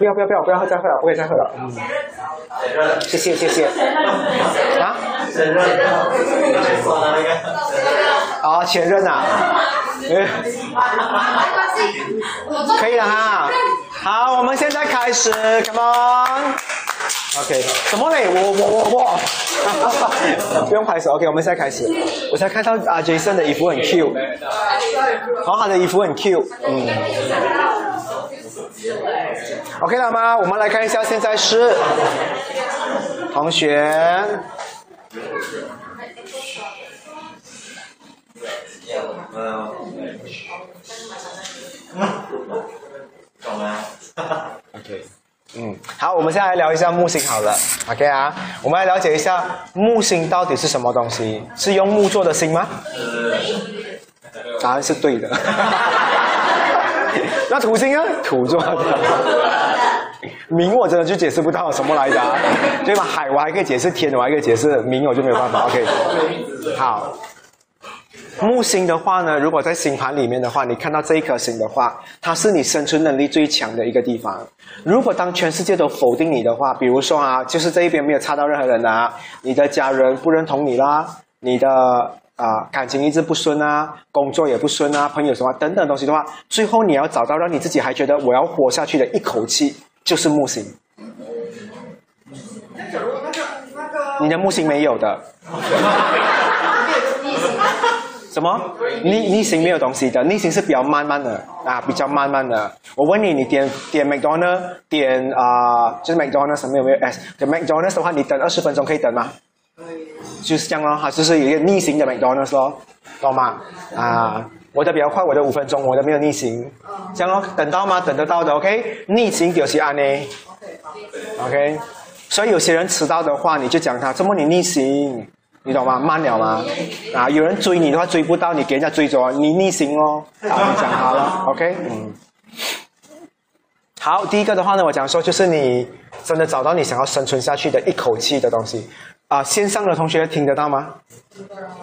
不要不要不要不要再喝了，不可以再喝了。嗯，谢谢谢谢。啊？哦，前任啊。可以了哈。好，我们现在开始，Come on。OK，什么嘞？我我我我，不用拍手。OK，我们现在开始。我才看到啊，Jason 的衣服很 Q，好，好的衣服很 Q，嗯。OK 了吗？我们来看一下，现在是同学。OK，嗯，好，我们现在来聊一下木星好了。OK 啊，我们来了解一下木星到底是什么东西？是用木做的星吗？答案是对的。那土星啊，土做的。冥我真的就解释不到什么来的，对吧？海我还可以解释，天我还可以解释，明我就没有办法。OK，好。木星的话呢，如果在星盘里面的话，你看到这一颗星的话，它是你生存能力最强的一个地方。如果当全世界都否定你的话，比如说啊，就是这一边没有差到任何人啊，你的家人不认同你啦，你的啊感情一直不顺啊，工作也不顺啊，朋友什么等等东西的话，最后你要找到让你自己还觉得我要活下去的一口气，就是木星。你的木星没有的。什么逆逆行没有东西的，逆行是比较慢慢的啊，比较慢慢的。我问你，你点点 McDonald 点啊，就是 McDonald 什么有没有 S？点 McDonald 的话，你等二十分钟可以等吗？可以。就是这样咯，它就是有一个逆行的 McDonald 咯，懂吗？啊，我的比较快，我的五分钟，我的没有逆行。这样哦，等到吗？等得到的，OK。逆行就是安呢。OK。所以有些人迟到的话，你就讲他，怎么你逆行？你懂吗？慢了吗？啊，有人追你的话追不到，你给人家追着，你逆行哦。好，讲好了，OK，嗯。好，第一个的话呢，我讲说就是你真的找到你想要生存下去的一口气的东西。啊，线上的同学听得到吗？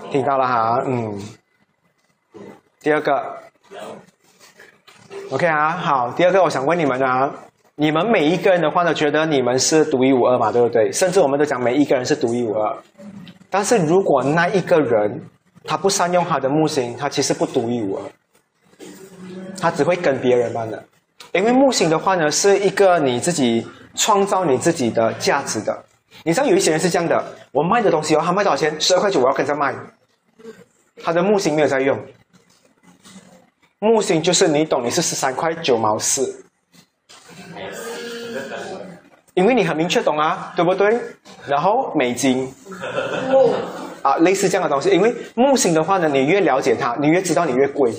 听到了哈，嗯。第二个，OK 啊，好，第二个我想问你们啊，你们每一个人的话呢，觉得你们是独一无二嘛，对不对？甚至我们都讲每一个人是独一无二。但是如果那一个人他不善用他的木星，他其实不独一无二，他只会跟别人般的。因为木星的话呢，是一个你自己创造你自己的价值的。你知道有一些人是这样的，我卖的东西哦，他卖多少钱？十二块九，我要跟着卖。他的木星没有在用，木星就是你懂，你是十三块九毛四。因为你很明确懂啊，对不对？然后美金，啊，类似这样的东西。因为木星的话呢，你越了解它，你越知道你越贵。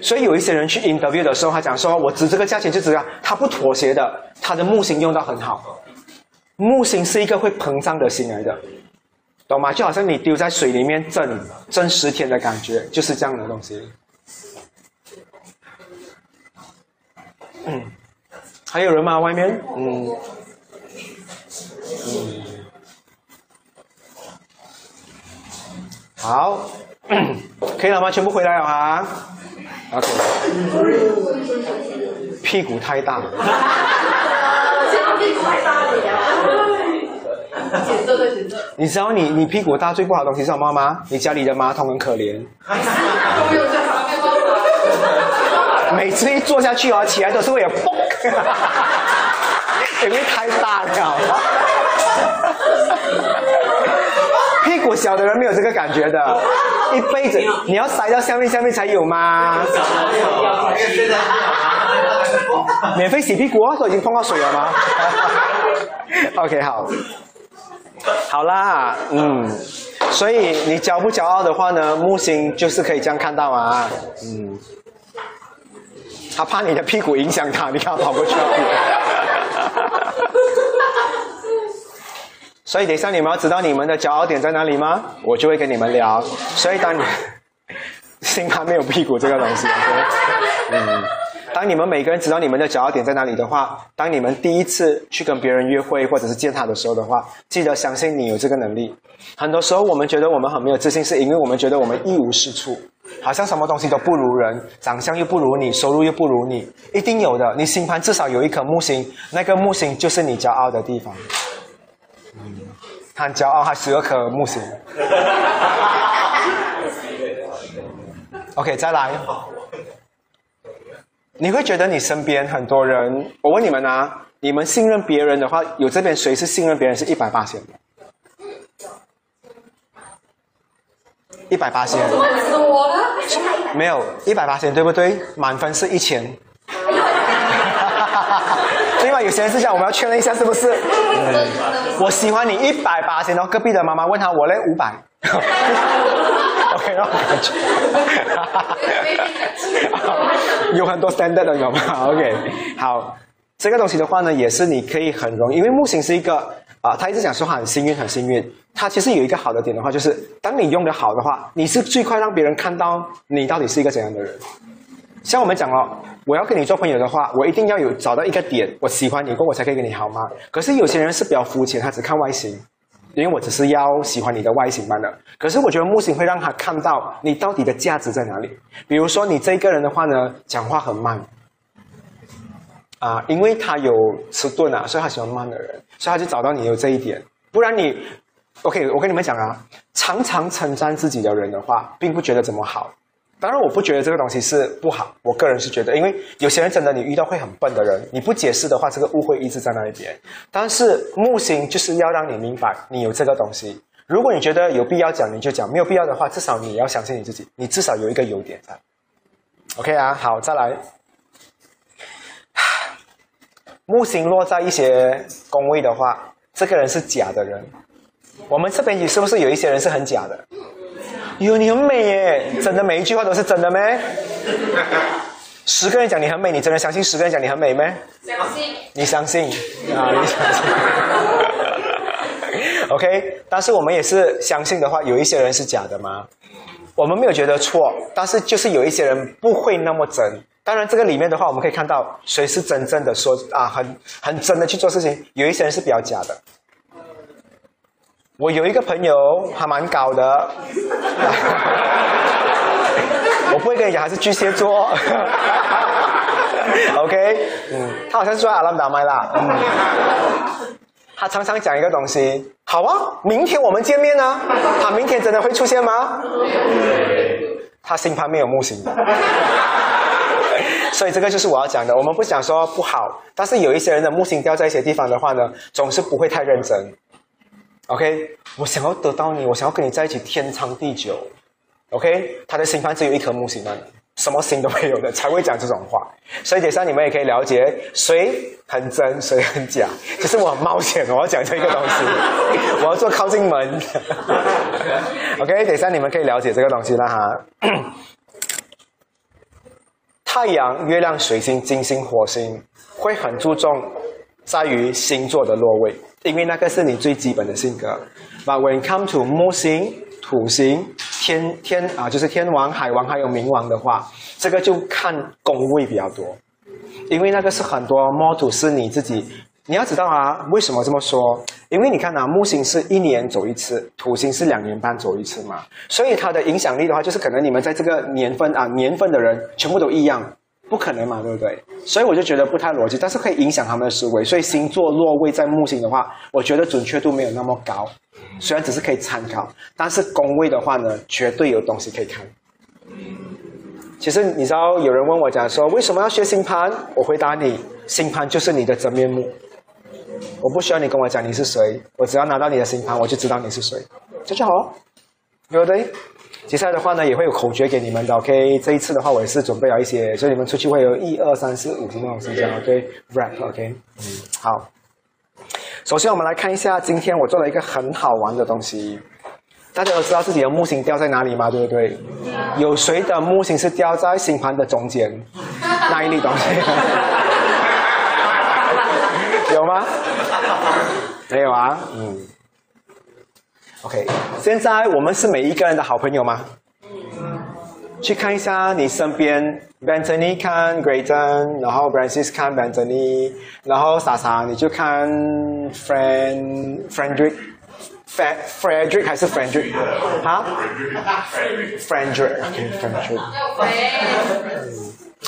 所以有一些人去 interview 的时候，他讲说我值这个价钱就值啊，他不妥协的，他的木星用到很好。木星是一个会膨胀的星来的，懂吗？就好像你丢在水里面蒸蒸十天的感觉，就是这样的东西。嗯，还有人吗？外面？嗯。嗯，好，可以了吗？全部回来了哈。OK。屁股太大。屁股太大了呀。你知道你你屁股大最不好的东西是什么吗？你家里的马桶很可怜。每次一坐下去啊，起来都是为了蹦。因为太大了。屁股小的人没有这个感觉的，一辈子你要塞到下面下面才有吗？免费洗屁股都已经碰到水了吗？OK，好，好啦，嗯，所以你骄不骄傲的话呢？木星就是可以这样看到啊，嗯，他怕你的屁股影响他，你看跑过去。所以等一下你们要知道你们的骄傲点在哪里吗？我就会跟你们聊。所以当你 幸好没有屁股这个东西，嗯，当你们每个人知道你们的骄傲点在哪里的话，当你们第一次去跟别人约会或者是见他的时候的话，记得相信你有这个能力。很多时候我们觉得我们很没有自信，是因为我们觉得我们一无是处，好像什么东西都不如人，长相又不如你，收入又不如你，一定有的。你星盘至少有一颗木星，那个木星就是你骄傲的地方。嗯，很骄傲，他十二颗木星。OK，再来。你会觉得你身边很多人，我问你们啊，你们信任别人的话，有这边谁是信任别人是一百八千的？一百八千？没有一百八千，对不对？满分是一千。另外？有些人是讲我们要确认一下是不是？我喜欢你一百八千，然后隔壁的妈妈问他我嘞五百。OK，让我感觉，有很多 standard 的，懂吗？OK，好，这个东西的话呢，也是你可以很容易，因为木星是一个啊，他一直讲说很幸运，很幸运。他其实有一个好的点的话，就是当你用的好的话，你是最快让别人看到你到底是一个怎样的人。像我们讲哦，我要跟你做朋友的话，我一定要有找到一个点，我喜欢你过，我才可以跟你好吗？可是有些人是比较肤浅，他只看外形。因为我只是要喜欢你的外形罢了，可是我觉得木星会让他看到你到底的价值在哪里。比如说你这个人的话呢，讲话很慢，啊，因为他有迟钝啊，所以他喜欢慢的人，所以他就找到你有这一点。不然你，OK，我跟你们讲啊，常常称赞自己的人的话，并不觉得怎么好。当然，我不觉得这个东西是不好。我个人是觉得，因为有些人真的，你遇到会很笨的人，你不解释的话，这个误会一直在那一边。但是木星就是要让你明白，你有这个东西。如果你觉得有必要讲，你就讲；没有必要的话，至少你要相信你自己，你至少有一个优点在。OK 啊，好，再来。木星落在一些宫位的话，这个人是假的人。我们这边是不是有一些人是很假的？哟，你很美耶！真的每一句话都是真的咩？十个人讲你很美，你真的相信十个人讲你很美咩？相信。你相信啊？你相信？OK，但是我们也是相信的话，有一些人是假的吗？我们没有觉得错，但是就是有一些人不会那么真。当然，这个里面的话，我们可以看到谁是真正的说啊，很很真的去做事情，有一些人是比较假的。我有一个朋友还蛮高的，我不会跟你讲他是巨蟹座，OK，嗯，他好像是做阿拉达麦啦，嗯，他常常讲一个东西，好啊，明天我们见面呢，他明天真的会出现吗？他星盘没有木星的，所以这个就是我要讲的，我们不想说不好，但是有一些人的木星掉在一些地方的话呢，总是不会太认真。OK，我想要得到你，我想要跟你在一起天长地久。OK，他的星盘只有一颗木星呢，什么星都没有的，才会讲这种话。所以等下你们也可以了解谁很真，谁很假。就是我很冒险，我要讲这个东西，我要做靠近门。OK，等下你们可以了解这个东西了哈。太阳、月亮、水星、金星、火星会很注重在于星座的落位。因为那个是你最基本的性格，But when come to 木星、土星、天天啊，就是天王、海王还有冥王的话，这个就看宫位比较多。因为那个是很多木土是你自己，你要知道啊，为什么这么说？因为你看啊，木星是一年走一次，土星是两年半走一次嘛，所以它的影响力的话，就是可能你们在这个年份啊，年份的人全部都一样。不可能嘛，对不对？所以我就觉得不太逻辑，但是可以影响他们的思维。所以星座落位在木星的话，我觉得准确度没有那么高。虽然只是可以参考，但是宫位的话呢，绝对有东西可以看。其实你知道，有人问我讲说，为什么要学星盘？我回答你，星盘就是你的真面目。我不需要你跟我讲你是谁，我只要拿到你的星盘，我就知道你是谁，这就好，对不对？接下来的话呢，也会有口诀给你们的，OK？这一次的话，我也是准备了一些，所以你们出去会有一二三四五什么东西这样，OK？Rap，OK？嗯，好。首先我们来看一下，今天我做了一个很好玩的东西。大家都知道自己的木星掉在哪里吗？对不对？有谁的木星是掉在星盘的中间？那一粒东西？有吗？没有啊？嗯。OK，现在我们是每一个人的好朋友吗？去看一下你身边 b a n t o n y 看 Grayton，然后 Francis 看 Bentony，然后莎莎你就看 Friend Frederick。Fred Frederick 还是 Frederick？啊？Frederick，OK，Frederick。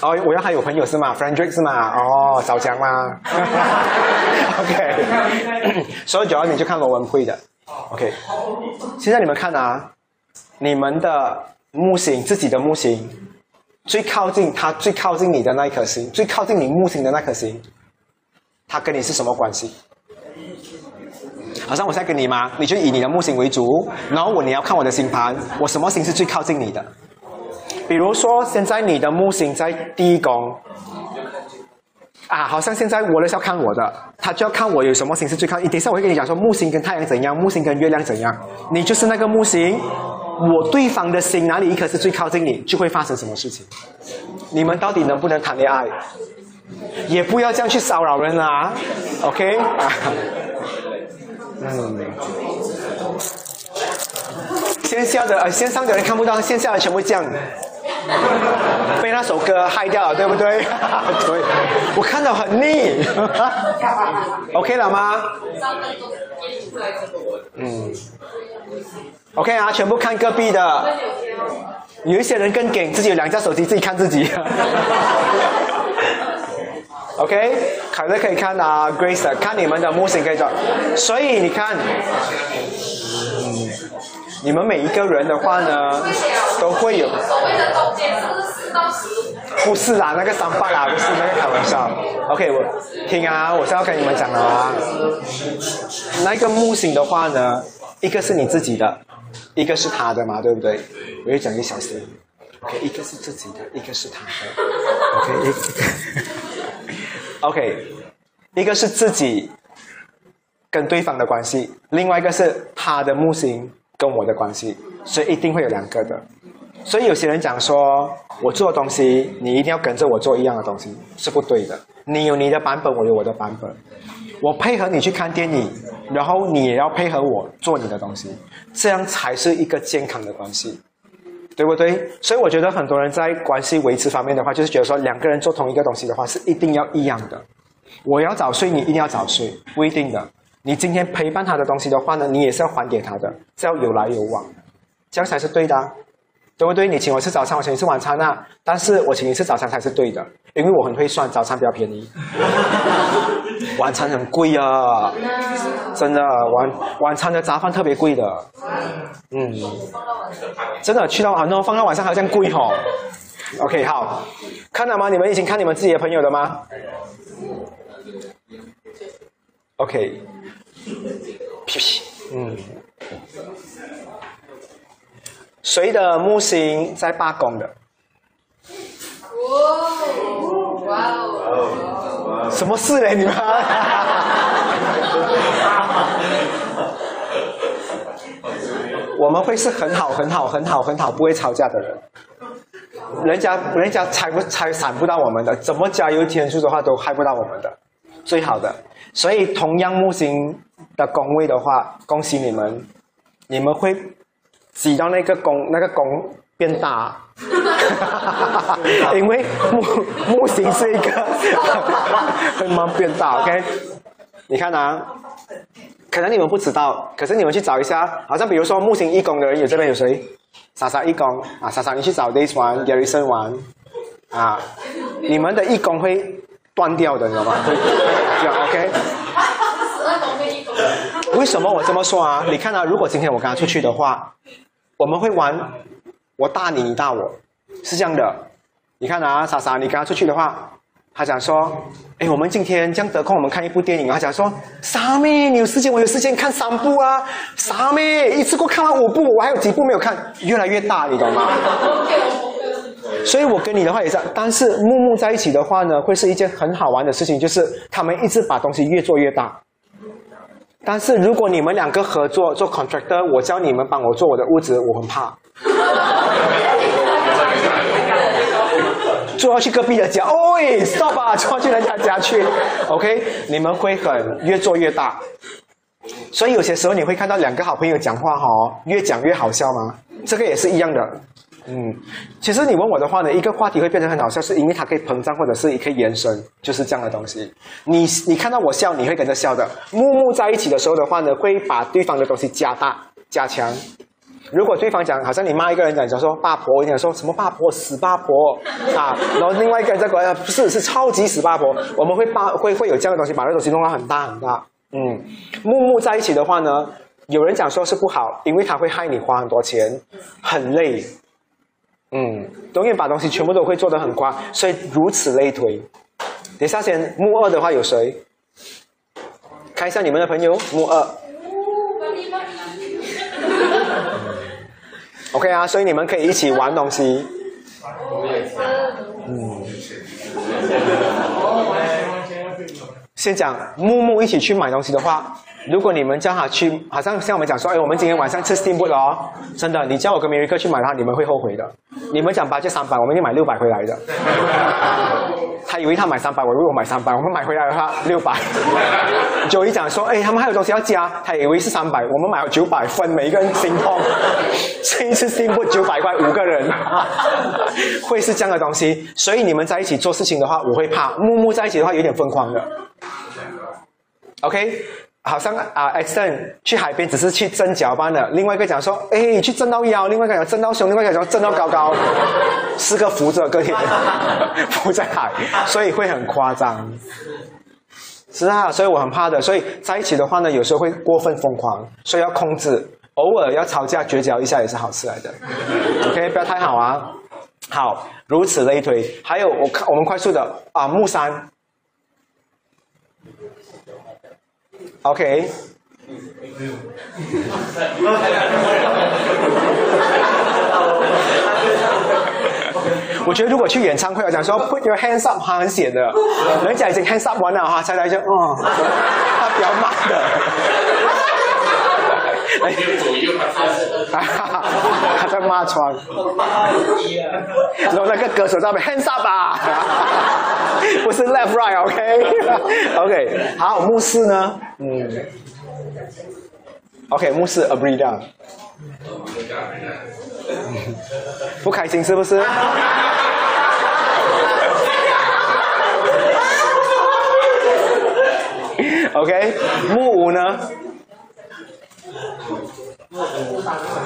哦，我要还有朋友是吗？Frederick 是吗？哦，小强吗？OK，所以主要你就看罗文慧的。OK，现在你们看啊，你们的木星，自己的木星，最靠近它，最靠近你的那一颗星，最靠近你木星的那颗星，它跟你是什么关系？好像我在跟你吗？你就以你的木星为主，然后我你要看我的星盘，我什么星是最靠近你的？比如说现在你的木星在第一宫，啊，好像现在我的是要看我的，他就要看我有什么星是最靠。等一下我会跟你讲说木星跟太阳怎样，木星跟月亮怎样，你就是那个木星，我对方的星哪里一颗是最靠近你，就会发生什么事情？你们到底能不能谈恋爱？也不要这样去骚扰人啊，OK？嗯，线下的呃线上的人看不到，线下的全部这样，被那首歌害掉了，对不对？对，我看到很腻。OK 了吗？嗯，OK 啊，全部看隔壁的。有一些人更给自己有两架手机，自己看自己。OK，凯乐可以看啊，Grace 看你们的木星可以找，所以你看，你们每一个人的话呢，都会有。所谓的中间是四到十。不是啦，那个三八啦，不是那个开玩笑。OK，我听啊，我是要跟你们讲的啊。那个木星的话呢，一个是你自己的，一个是他的嘛，对不对？我要讲一小时。OK，一个是自己的，一个是他的。OK，一。OK，一个是自己跟对方的关系，另外一个是他的木星跟我的关系，所以一定会有两个的。所以有些人讲说，我做的东西，你一定要跟着我做一样的东西，是不对的。你有你的版本，我有我的版本。我配合你去看电影，然后你也要配合我做你的东西，这样才是一个健康的关系。对不对？所以我觉得很多人在关系维持方面的话，就是觉得说两个人做同一个东西的话是一定要一样的。我要早睡，你一定要早睡，不一定的。你今天陪伴他的东西的话呢，你也是要还给他的，是要有来有往，这样才是对的，对不对？你请我吃早餐，我请你吃晚餐啊，但是我请你吃早餐才是对的，因为我很会算，早餐比较便宜。晚餐很贵啊，真的晚晚餐的杂饭特别贵的，嗯，真的去到啊，那放到晚上好像贵哦。OK，好，看到吗？你们已经看你们自己的朋友了吗？OK，屁屁，嗯，谁的木星在罢工的？哇哦！什么事嘞？你们？我们会是很好、很好、很好、很好，不会吵架的人。人家、人家拆不拆散不到我们的，怎么加油添醋的话都害不到我们的，最好的。所以同样木星的宫位的话，恭喜你们，你们会挤到那个宫，那个宫。变大，因为木木星是一个会慢慢变大。OK，你看啊，可能你们不知道，可是你们去找一下，好像比如说木星一宫的人，有这边有谁？莎莎一宫啊，莎莎你去找 Days 玩，Garrison 玩啊，你们的一宫会断掉的，你知道吗？会 这样 OK。为什么我这么说啊？你看啊，如果今天我跟他出去的话，我们会玩。我大你，你大我，是这样的。你看啊，莎莎，你跟他出去的话，他讲说：“哎，我们今天这样得空，我们看一部电影。”他讲说：“傻妹，你有时间，我有时间看三部啊。”傻妹，一次过看完五部，我还有几部没有看，越来越大，你懂吗？所以，我跟你的话也是，但是木木在一起的话呢，会是一件很好玩的事情，就是他们一直把东西越做越大。但是如果你们两个合作做 contractor，我教你们帮我做我的屋子，我很怕。坐要去隔壁的家，喂，stop 啊，坐去人家家去，OK？你们会很越做越大，所以有些时候你会看到两个好朋友讲话哈，越讲越好笑吗？这个也是一样的，嗯，其实你问我的话呢，一个话题会变成很好笑，是因为它可以膨胀，或者是可以延伸，就是这样的东西。你你看到我笑，你会跟着笑的。木木在一起的时候的话呢，会把对方的东西加大、加强。如果对方讲，好像你骂一个人讲，讲说八婆，你讲说什么八婆，死八婆啊，然后另外一个人在过来，不是，是超级死八婆，我们会把会会有这样的东西，把那东西弄到很大很大。嗯，木木在一起的话呢，有人讲说是不好，因为它会害你花很多钱，很累。嗯，永远把东西全部都会做得很夸，所以如此类推。等下先木二的话有谁？看一下你们的朋友木二。OK 啊，所以你们可以一起玩东西。嗯。先讲木木一起去买东西的话。如果你们叫他去，好像像我们讲说，哎，我们今天晚上吃 steamboat 哦，真的，你叫我跟梅瑞克去买的话，你们会后悔的。你们讲八千三百，我们就买六百回来的。他以为他买三百，我以为我买三百，我们买回来的话六百。九一讲说，哎，他们还有东西要加，他以为是三百，我们买了九百分，每一个人心痛。这一次 steamboat 九百块五个人，会是这样的东西。所以你们在一起做事情的话，我会怕。木木在一起的话，有点疯狂的。OK。好像啊，Xen 去海边只是去蒸脚般的，另外一个讲说，哎，去蒸到腰，另外一个讲蒸到胸，另外一个讲蒸到高高，四个扶着个体扶在海，所以会很夸张。是啊，所以我很怕的，所以在一起的话呢，有时候会过分疯狂，所以要控制，偶尔要吵架绝交一下也是好事来的。OK，不要太好啊。好，如此类推。还有，我看我们快速的啊，木山。OK。我觉得如果去演唱会，我讲说 Put your hands up，他很显的，人家已经 hands up 完了哈，才来就哦，他比较慢的。哎他在骂窗，然后那个歌手在那边 hands up 吧，不是 left right，OK，OK，好，牧师呢？嗯，OK，牧师 a b r e e down，不开心是不是？OK，木五呢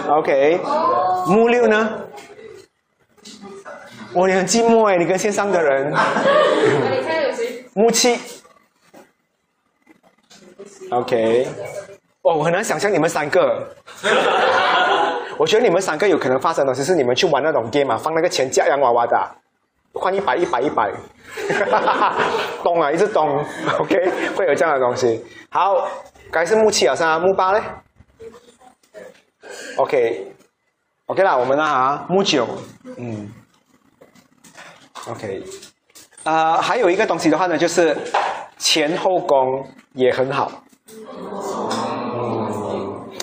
？OK，木六呢？哇，你很寂寞哎，你跟线上的人。木七。OK，哦，我很难想象你们三个。我觉得你们三个有可能发生的，就是你们去玩那种 game 啊，放那个钱夹洋娃娃的，换一百一百一百，咚 啊，一直咚。OK，会有这样的东西。好，该是木七啊，是木八嘞。OK，OK 啦，我们啊，木九，嗯，OK，呃，还有一个东西的话呢，就是前后宫也很好，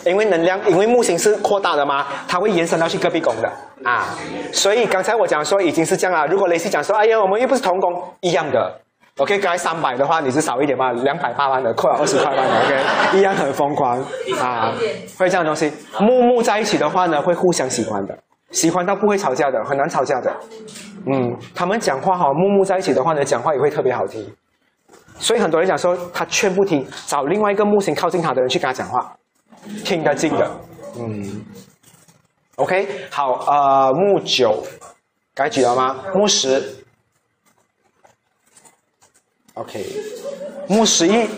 因为能量，因为木星是扩大的嘛，它会延伸到去隔壁宫的啊，所以刚才我讲说已经是这样了，如果雷西讲说，哎呀，我们又不是同宫，一样的。OK，刚才三百的话，你是少一点吧？两百八万的扣了二十块万的，OK，一样很疯狂啊！会这样东西，木木在一起的话呢，会互相喜欢的，喜欢到不会吵架的，很难吵架的。嗯，他们讲话哈，木木在一起的话呢，讲话也会特别好听。所以很多人讲说，他劝不听，找另外一个木星靠近他的人去跟他讲话，听得进的。嗯，OK，好，呃，木九该举了吗？木十。OK，木十一，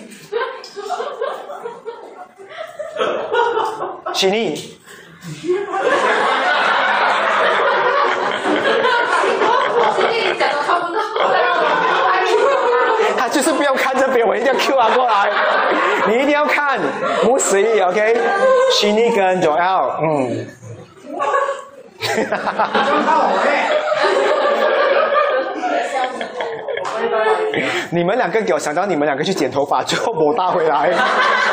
请你。他就是不要看这边，我一定要 Q 他过来。你一定要看木十一，OK？请你跟 Joel，嗯。哈哈哈 你们两个给我想到你们两个去剪头发，最后抹大回来，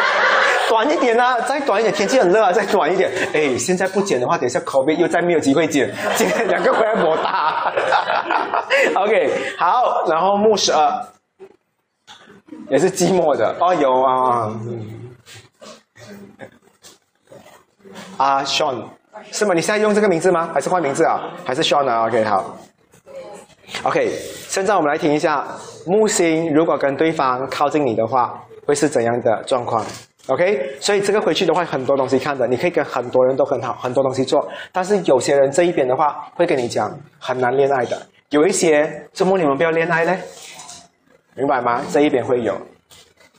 短一点啊，再短一点，天气很热啊，再短一点。哎，现在不剪的话，等一下口碑又再没有机会剪。剪两个回来抹大。OK，好，然后木十二也是寂寞的哦，有啊。啊，Sean 是吗？你现在用这个名字吗？还是换名字啊？还是 Sean 啊？OK，好。OK，现在我们来听一下木星如果跟对方靠近你的话，会是怎样的状况？OK，所以这个回去的话，很多东西看的，你可以跟很多人都很好，很多东西做。但是有些人这一边的话，会跟你讲很难恋爱的。有一些周末你们不要恋爱呢，明白吗？这一边会有。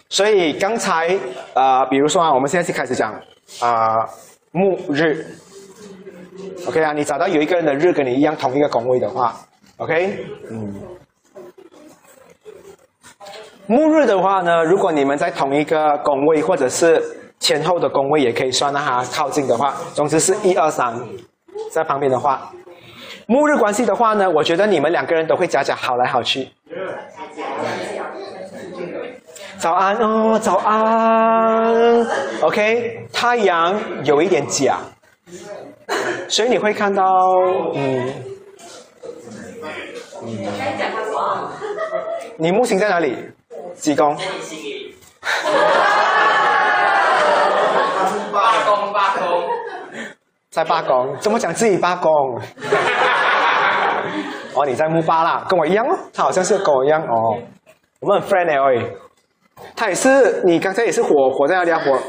所以刚才呃，比如说啊，我们现在就开始讲啊，木日。OK 啊，你找到有一个人的日跟你一样同一个宫位的话。OK，嗯，木日的话呢，如果你们在同一个宫位或者是前后的宫位也可以算，那它靠近的话，总之是一二三，在旁边的话，木日关系的话呢，我觉得你们两个人都会假假好来好去。早安哦，早安。OK，太阳有一点假，所以你会看到，嗯。你木星在哪里？几宫？八宫八宫，在八宫，怎么讲自己八宫？哦，你在木八啦，跟我一样哦。他好像是跟我一样哦。我们很 friend 哎，他也是，你刚才也是火火在哪里啊？火，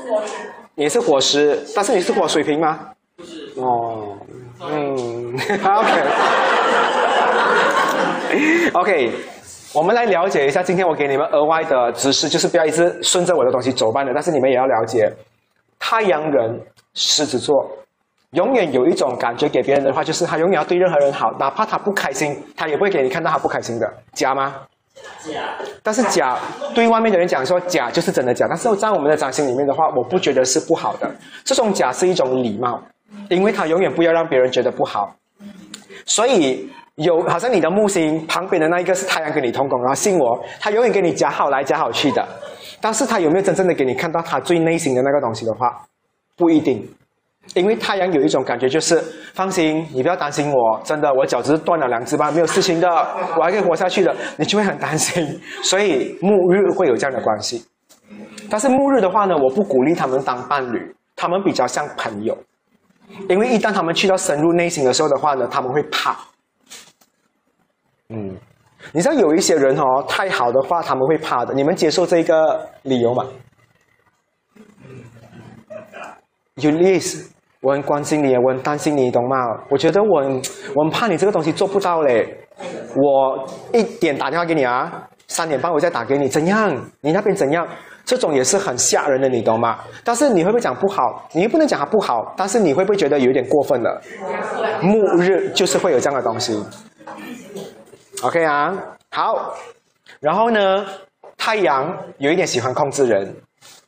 也是火石，但是你是火水瓶吗？不是。哦，嗯，OK。OK，我们来了解一下。今天我给你们额外的知识，就是不要一直顺着我的东西走罢了。但是你们也要了解，太阳人狮子座，永远有一种感觉给别人的话，就是他永远要对任何人好，哪怕他不开心，他也不会给你看到他不开心的。假吗？假。但是假对外面的人讲说假就是真的假，但是在我们的掌心里面的话，我不觉得是不好的。这种假是一种礼貌，因为他永远不要让别人觉得不好，所以。有，好像你的木星旁边的那一个是太阳跟你同宫，然后信我，他永远给你讲好来讲好去的。但是他有没有真正的给你看到他最内心的那个东西的话，不一定。因为太阳有一种感觉就是，放心，你不要担心我，真的，我脚只是断了两只吧，没有事情的，我还可以活下去的，你就会很担心。所以木日会有这样的关系。但是木日的话呢，我不鼓励他们当伴侣，他们比较像朋友。因为一旦他们去到深入内心的时候的话呢，他们会怕。嗯，你知道有一些人哦，太好的话他们会怕的。你们接受这个理由吗？有意思，我很关心你，我很担心你，懂吗？我觉得我我很怕你这个东西做不到嘞。我一点打电话给你啊，三点半我再打给你，怎样？你那边怎样？这种也是很吓人的，你懂吗？但是你会不会讲不好？你又不能讲它不好，但是你会不会觉得有点过分了？末日就是会有这样的东西。OK 啊，好，然后呢，太阳有一点喜欢控制人，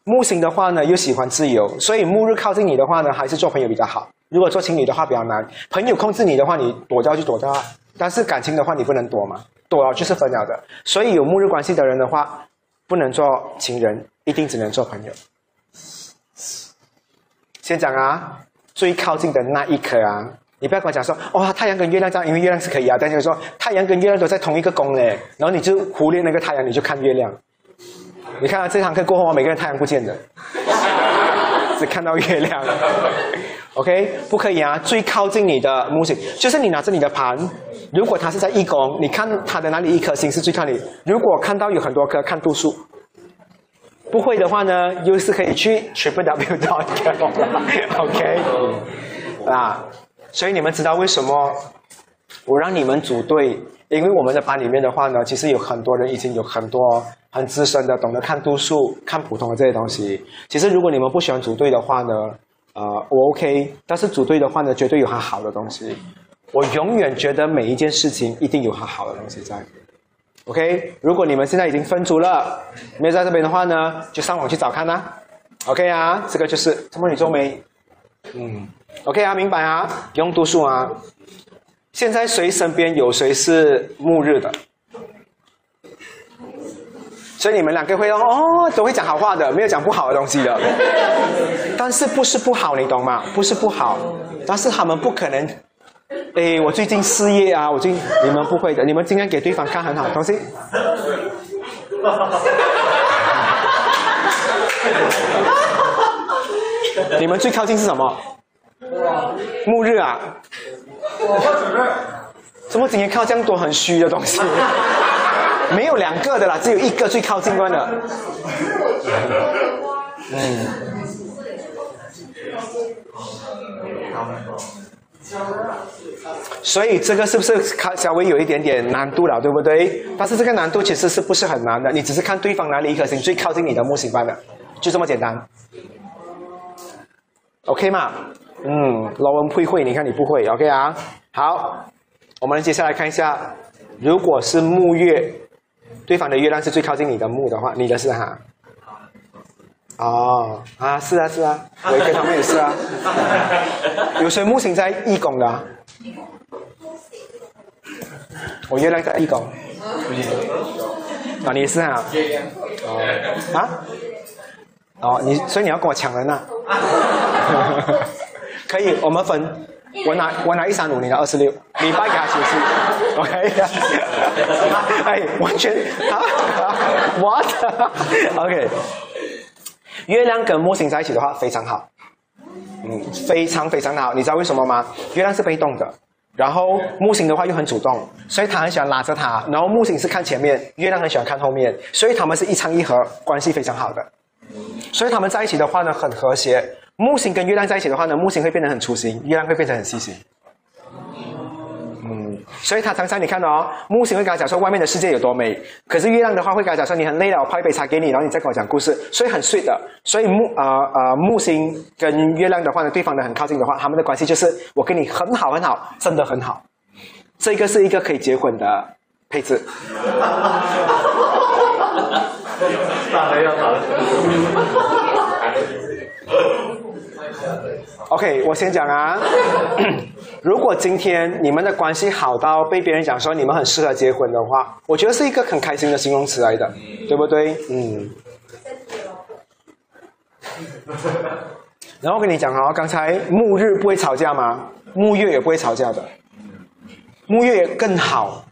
木星的话呢又喜欢自由，所以木日靠近你的话呢，还是做朋友比较好。如果做情侣的话比较难，朋友控制你的话，你躲掉就躲掉，但是感情的话你不能躲嘛，躲了就是分了的。所以有木日关系的人的话，不能做情人，一定只能做朋友。先讲啊，最靠近的那一颗啊。你不要跟我讲说，哇，太阳跟月亮这样，因为月亮是可以啊。但是说太阳跟月亮都在同一个宫嘞，然后你就忽略那个太阳，你就看月亮。你看这堂课过后，每个人太阳不见的，只看到月亮。OK，不可以啊。最靠近你的木星，就是你拿着你的盘，如果它是在一宫，你看它的哪里一颗星是最靠你。如果看到有很多颗，看度数。不会的话呢，又是可以去 triple w 到 OK，啊。所以你们知道为什么我让你们组队？因为我们的班里面的话呢，其实有很多人已经有很多很资深的，懂得看度数、看普通的这些东西。其实如果你们不喜欢组队的话呢，呃，我 OK。但是组队的话呢，绝对有很好的东西。我永远觉得每一件事情一定有很好的东西在。OK，如果你们现在已经分组了，没有在这边的话呢，就上网去找看啦。OK 啊，这个就是什么？你做没？嗯。OK 啊，明白啊，不用读书啊。现在谁身边有谁是暮日的？所以你们两个会哦，都会讲好话的，没有讲不好的东西的。但是不是不好，你懂吗？不是不好，但是他们不可能。哎，我最近事业啊，我最近你们不会的，你们今天给对方看很好的东西。你们最靠近是什么？暮日啊我？怎么今天看到这样多很虚的东西？没有两个的啦，只有一个最靠近关的。嗯。所以这个是不是看稍微有一点点难度了，对不对？但是这个难度其实是不是很难的？你只是看对方哪里一颗星最靠近你的木星罢了，就这么简单。OK 吗？嗯，罗文不会，你看你不会，OK 啊？好，我们接下来看一下，如果是木月，对方的月亮是最靠近你的木的话，你的是哈？哦，啊，是啊，是啊，我跟他们也是啊。有谁木星在义工的？我月亮在义工。啊，你是啊？哦，啊？哦，你所以你要跟我抢人呐？可以，我们分。我拿我拿一三五，你拿二十六，你拜给他休息，OK？哎，完全啊，What？OK？月亮跟木星在一起的话非常好，嗯，非常非常的好。你知道为什么吗？月亮是被动的，然后木星的话又很主动，所以他很喜欢拉着他。然后木星是看前面，月亮很喜欢看后面，所以他们是一唱一和，关系非常好的。所以他们在一起的话呢，很和谐。木星跟月亮在一起的话呢，木星会变得很粗心，月亮会变成很细心。嗯所以他常常你看哦，木星会跟他讲说外面的世界有多美，可是月亮的话会跟他讲说你很累了，我泡一杯茶给你，然后你再跟我讲故事，所以很 sweet 的。所以木呃呃木星跟月亮的话呢，对方的很靠近的话，他们的关系就是我跟你很好很好，真的很好。这个是一个可以结婚的配置。打雷要打了。OK，我先讲啊。如果今天你们的关系好到被别人讲说你们很适合结婚的话，我觉得是一个很开心的形容词来的，对不对？嗯。然后跟你讲啊，刚才木日不会吵架吗？木月也不会吵架的，木月更好。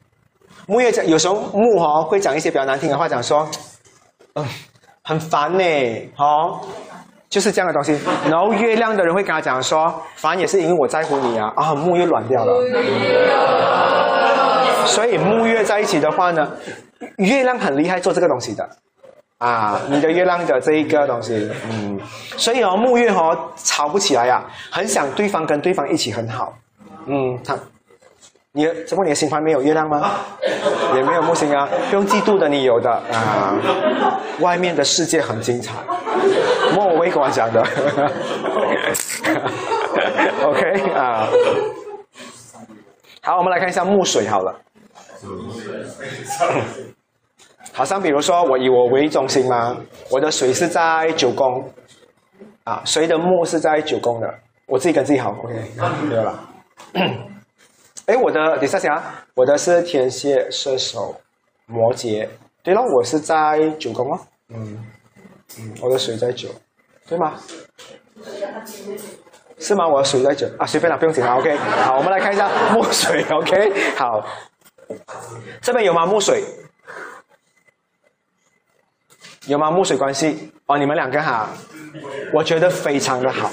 木月讲有时候木哦会讲一些比较难听的话，讲说，嗯，很烦呢，哦。就是这样的东西，然后月亮的人会跟他讲说，烦也是因为我在乎你啊，啊木月软掉了，所以木月在一起的话呢，月亮很厉害做这个东西的，啊，你的月亮的这一个东西，嗯，所以哦木月哦吵不起来呀，很想对方跟对方一起很好，嗯，他。你怎么你的星盘没有月亮吗？也没有木星啊，不用嫉妒的，你有的啊。外面的世界很精彩，莫我跟我讲的。OK 啊，好，我们来看一下木水好了。好像比如说我以我为中心吗？我的水是在九宫，啊，谁的木是在九宫的？我自己跟自己好，OK，没有了。哎，我的等下下，我的是天蝎、射手、摩羯。对了，我是在九宫哦。嗯嗯，我的水在九，对吗？是吗？我的水在九啊，随便了，不用紧张。OK，好，我们来看一下木水。OK，好，这边有吗？木水有吗？木水关系哦，你们两个哈，我觉得非常的好。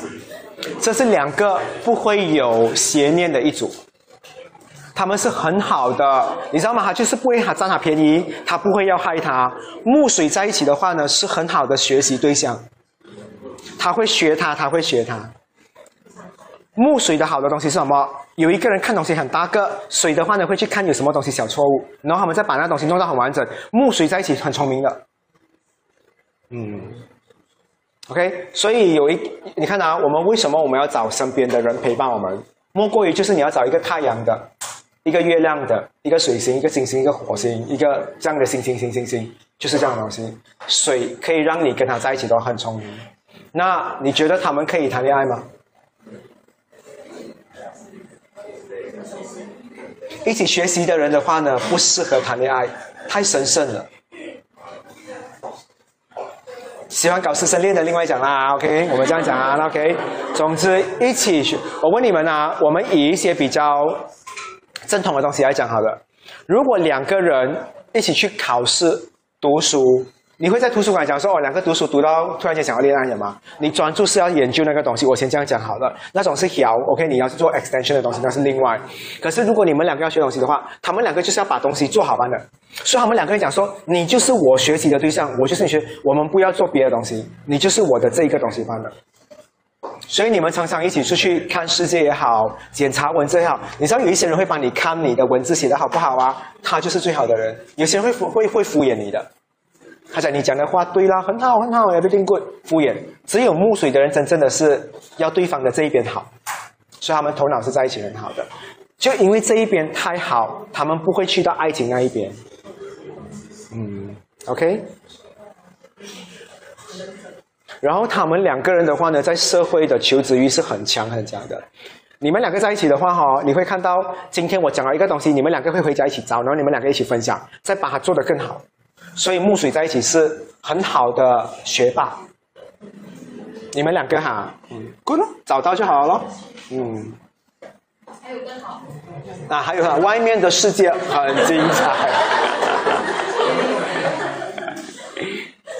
这是两个不会有邪念的一组。他们是很好的，你知道吗？他就是不会他占他便宜，他不会要害他。木水在一起的话呢，是很好的学习对象。他会学他，他会学他。木水的好的东西是什么？有一个人看东西很大个，水的话呢会去看有什么东西小错误，然后他们再把那东西弄到很完整。木水在一起很聪明的。嗯，OK，所以有一你看啊，我们为什么我们要找身边的人陪伴我们？莫过于就是你要找一个太阳的。一个月亮的，一个水星，一个金星，一个火星，一个这样的星星星星星，就是这样的东西。水可以让你跟他在一起都很聪明。那你觉得他们可以谈恋爱吗？一起学习的人的话呢，不适合谈恋爱，太神圣了。喜欢搞师生恋的，另外讲啦。OK，我们这样讲啊。OK，总之一起学。我问你们啊，我们以一些比较。正统的东西来讲好了，如果两个人一起去考试、读书，你会在图书馆讲说哦，两个读书读到突然间想要恋爱了吗？你专注是要研究那个东西，我先这样讲好了。那种是摇，OK，你要是做 extension 的东西那是另外。可是如果你们两个要学东西的话，他们两个就是要把东西做好班的。所以他们两个人讲说，你就是我学习的对象，我就是你学，我们不要做别的东西，你就是我的这一个东西班的。所以你们常常一起出去看世界也好，检查文字也好，你知道有一些人会帮你看你的文字写的好不好啊？他就是最好的人。有些人会会会敷衍你的，他讲你讲的话对啦，很好很好，everything good，敷衍。只有木水的人真正的是要对方的这一边好，所以他们头脑是在一起很好的。就因为这一边太好，他们不会去到爱情那一边。嗯，OK。然后他们两个人的话呢，在社会的求知欲是很强很强的。你们两个在一起的话，哈，你会看到今天我讲了一个东西，你们两个会回家一起找，然后你们两个一起分享，再把它做得更好。所以木水在一起是很好的学霸。你们两个哈，嗯，good，找到就好了咯。嗯，还有更好。啊，还有啊，外面的世界很精彩。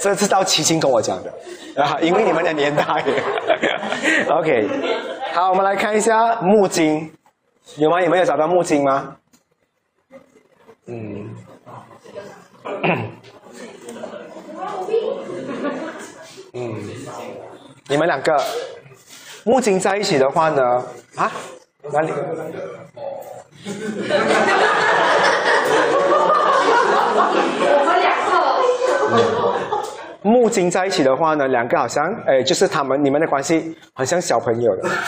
这是到七星跟我讲的 啊，因为你们的年代。OK，好，我们来看一下木金，有吗？有没有找到木金吗？嗯。嗯，你们两个木金在一起的话呢？啊？哪里？我们两个。木金在一起的话呢，两个好像，哎，就是他们你们的关系很像小朋友的。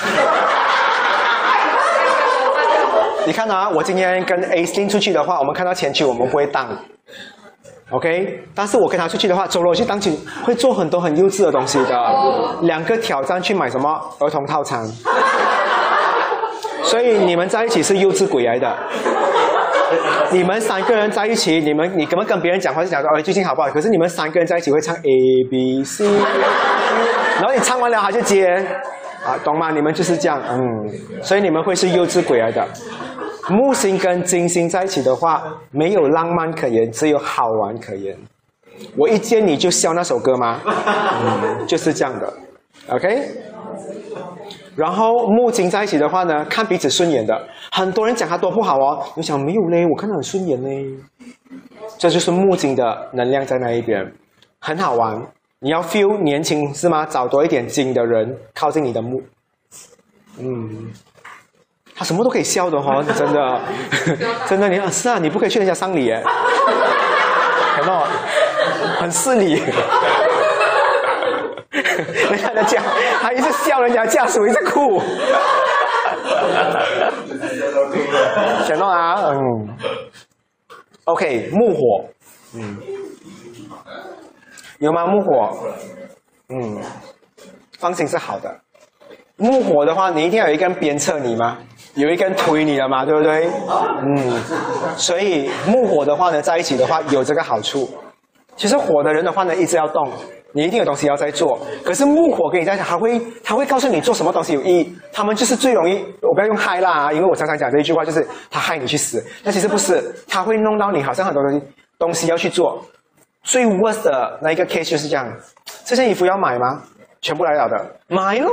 你看啊，我今天跟 A 星出去的话，我们看到前球，我们不会荡，OK？但是我跟他出去的话，走了去荡球，会做很多很幼稚的东西的。两个挑战去买什么儿童套餐，所以你们在一起是幼稚鬼来的。你们三个人在一起，你们你根本跟别人讲话是讲说，哎，最近好不好？可是你们三个人在一起会唱 A B C，然后你唱完了他就接，啊，懂吗？你们就是这样，嗯，所以你们会是幼稚鬼来的。木星跟金星在一起的话，没有浪漫可言，只有好玩可言。我一见你就笑那首歌吗？嗯，就是这样的，OK。然后木金在一起的话呢，看彼此顺眼的，很多人讲他多不好哦，你想没有嘞，我看他很顺眼嘞，这就是木金的能量在那一边，很好玩。你要 feel 年轻是吗？找多一点金的人靠近你的木，嗯，他什么都可以笑的哈，真的，真的，你看是啊，你不可以去人家丧礼耶，有没有？很失礼。人家在叫，他一直笑人家家属，一直哭。选到啊，嗯，OK，木火，嗯，有吗？木火，嗯，放心是好的。木火的话，你一定要有一根鞭策你吗？有一根推你了嘛，对不对？嗯，所以木火的话呢，在一起的话有这个好处。其实火的人的话呢，一直要动。你一定有东西要在做，可是木火跟你在讲，他会他会告诉你做什么东西有意义。他们就是最容易，我不要用害啦，因为我常常讲这一句话，就是他害你去死。但其实不是，他会弄到你好像很多东西东西要去做。最 worst 的那一个 case 就是这样，这件衣服要买吗？全部来了的，买喽。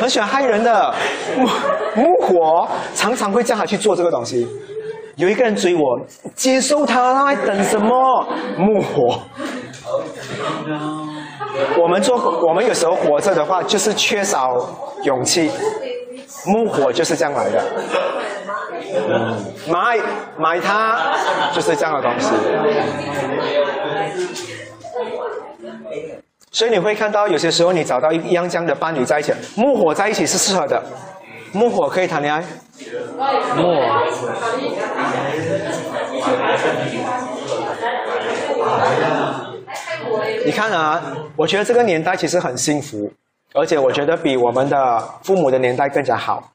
很喜欢害人的木木火，常常会叫他去做这个东西。有一个人追我，接受他，还等什么？木火。我们做，我们有时候活着的话，就是缺少勇气。木火就是这样来的。买买它，就是这样的东西。所以你会看到，有些时候你找到一样这样的伴侣在一起，木火在一起是适合的。木火可以谈恋爱。木。你看啊，我觉得这个年代其实很幸福，而且我觉得比我们的父母的年代更加好。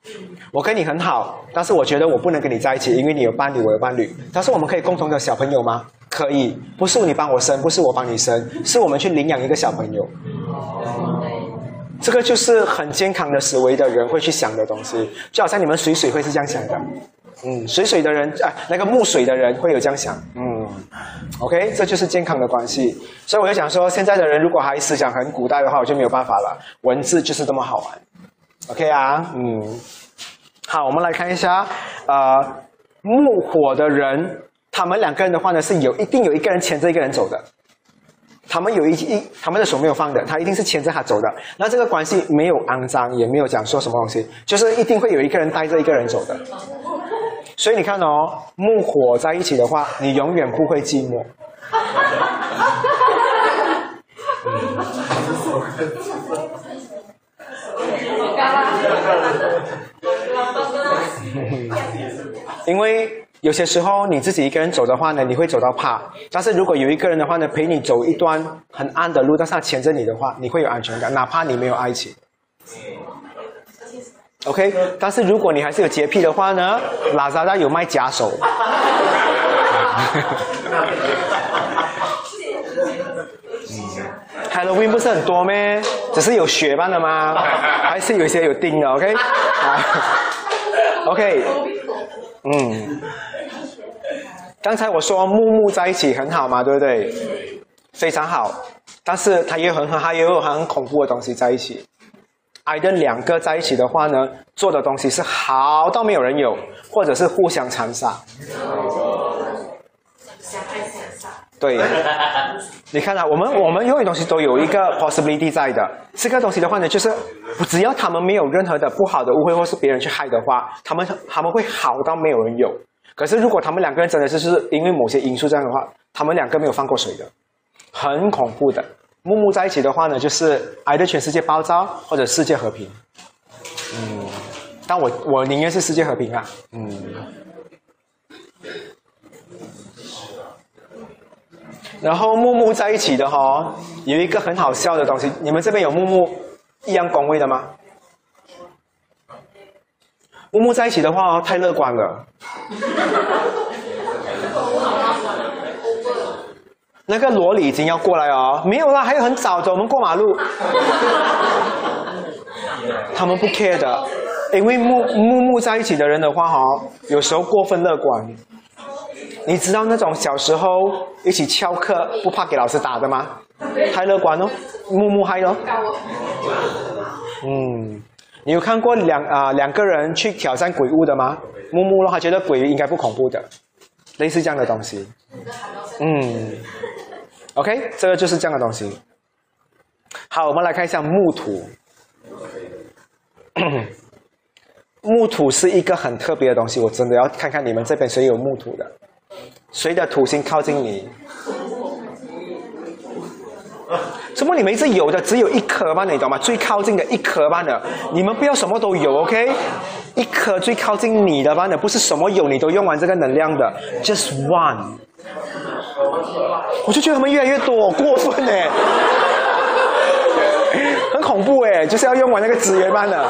我跟你很好，但是我觉得我不能跟你在一起，因为你有伴侣，我有伴侣。但是我们可以共同的小朋友吗？可以，不是你帮我生，不是我帮你生，是我们去领养一个小朋友。这个就是很健康的思维的人会去想的东西，就好像你们水水会是这样想的，嗯，水水的人啊，那个木水的人会有这样想，嗯。OK，这就是健康的关系。所以我就想说，现在的人如果还思想很古代的话，我就没有办法了。文字就是这么好玩。OK 啊，嗯，好，我们来看一下，呃，木火的人，他们两个人的话呢，是有一定有一个人牵着一个人走的。他们有一一，他们的手没有放的，他一定是牵着他走的。那这个关系没有肮脏，也没有讲说什么东西，就是一定会有一个人带着一个人走的。所以你看哦，木火在一起的话，你永远不会寂寞。因为有些时候你自己一个人走的话呢，你会走到怕；但是如果有一个人的话呢，陪你走一段很暗的路，但是他牵着你的话，你会有安全感，哪怕你没有爱情。OK，但是如果你还是有洁癖的话呢，拉扎达有卖假手。Halloween 不是很多咩？只是有血般的吗？还是有一些有钉的？OK，啊，OK，嗯，刚才我说木木在一起很好嘛，对不对？非常好，但是它也很很，它也有很恐怖的东西在一起。爱的两个在一起的话呢，做的东西是好到没有人有，或者是互相残杀。对，你看啊，我们我们永远东西都有一个 possibility 在的。这个东西的话呢，就是只要他们没有任何的不好的误会，或是别人去害的话，他们他们会好到没有人有。可是如果他们两个人真的是是因为某些因素这样的话，他们两个没有放过谁的，很恐怖的。木木在一起的话呢，就是爱的全世界爆炸或者世界和平。嗯，但我我宁愿是世界和平啊。嗯。然后木木在一起的哈，有一个很好笑的东西，你们这边有木木一样宫位的吗？木木在一起的话太乐观了。那个萝莉已经要过来哦，没有啦，还有很早的，我们过马路。他们不 care 的，因为木木木在一起的人的话哈，有时候过分乐观。你知道那种小时候一起翘课不怕给老师打的吗？太乐观哦，木木嗨哦。嗯，你有看过两啊两个人去挑战鬼屋的吗？木木的话觉得鬼应该不恐怖的，类似这样的东西。嗯，OK，这个就是这样的东西。好，我们来看一下木土。木土是一个很特别的东西，我真的要看看你们这边谁有木土的。谁的土星靠近你？怎么你们一直有的只有一颗吧？你懂吗？最靠近的一颗吧的，你们不要什么都有，OK？一颗最靠近你的吧的，不是什么有你都用完这个能量的，just one。我就觉得他们越来越多，过分哎，很恐怖哎，就是要用完那个资源班的。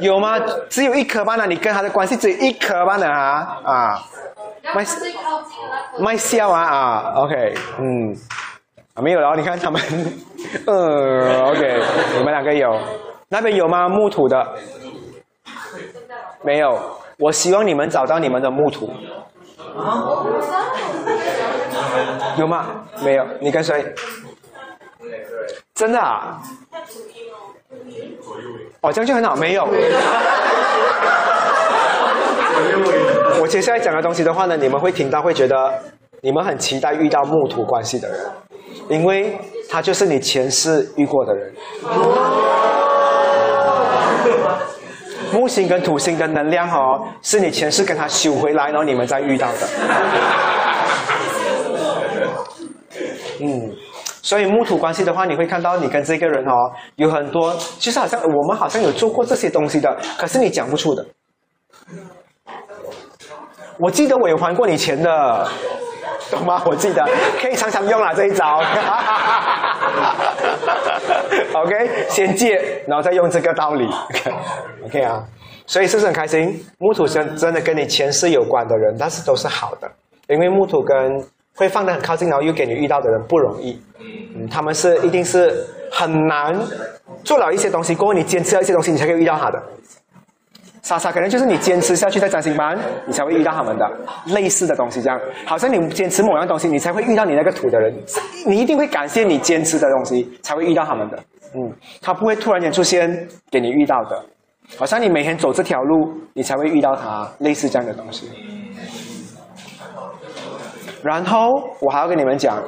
有吗？只有一颗班的你跟他的关系只有一颗班的啊啊！卖卖笑啊啊！OK，嗯，没有了。你看他们，呃，OK，你们两个有，那边有吗？木土的没有。我希望你们找到你们的木土。有吗？没有。你跟谁？真的啊？哦，这样就很好。没有。我接下来讲的东西的话呢，你们会听到，会觉得你们很期待遇到木土关系的人，因为他就是你前世遇过的人。木星跟土星的能量哦，是你前世跟他修回来，然后你们再遇到的。嗯。所以木土关系的话，你会看到你跟这个人哦，有很多，其实好像我们好像有做过这些东西的，可是你讲不出的。我记得我有还过你钱的，懂吗？我记得可以常常用啊这一招。OK，先借，然后再用这个道理。OK 啊，所以是不是很开心？木土真真的跟你前世有关的人，但是都是好的，因为木土跟。会放得很靠近，然后又给你遇到的人不容易。嗯，他们是一定是很难做了一些东西，过后你坚持了一些东西，你才可以遇到他的。莎莎可能就是你坚持下去在占星班，你才会遇到他们的类似的东西，这样好像你坚持某样东西，你才会遇到你那个土的人，你一定会感谢你坚持的东西，才会遇到他们的。嗯，他不会突然间出现给你遇到的，好像你每天走这条路，你才会遇到他，类似这样的东西。然后我还要跟你们讲，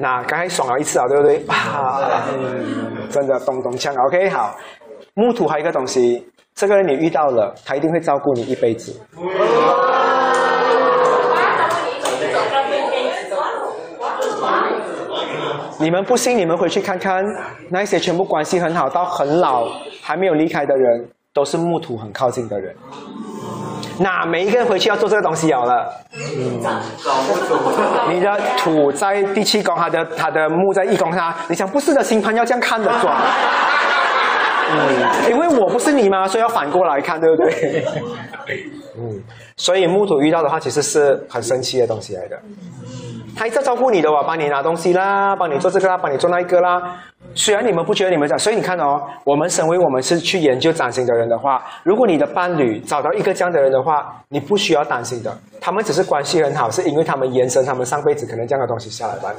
那刚才爽了一次啊，对不对？啊，真的咚咚锵，OK，好。木土还有一个东西，这个人你遇到了，他一定会照顾你一辈子。你们不信，你们回去看看，那些全部关系很好到很老还没有离开的人，都是木土很靠近的人。那每一个人回去要做这个东西有了。你的土在第七宫，他的他的木在一宫上，你想不是的星盘要这样看的转。嗯，因为我不是你嘛，所以要反过来看，对不对？嗯，所以木土遇到的话，其实是很神奇的东西来的。他一直照顾你的，我帮你拿东西啦，帮你做这个啦，帮你做那一个啦。虽然你们不觉得你们讲，所以你看哦，我们身为我们是去研究占星的人的话，如果你的伴侣找到一个这样的人的话，你不需要担心的。他们只是关系很好，是因为他们延伸他们上辈子可能这样的东西下来罢了。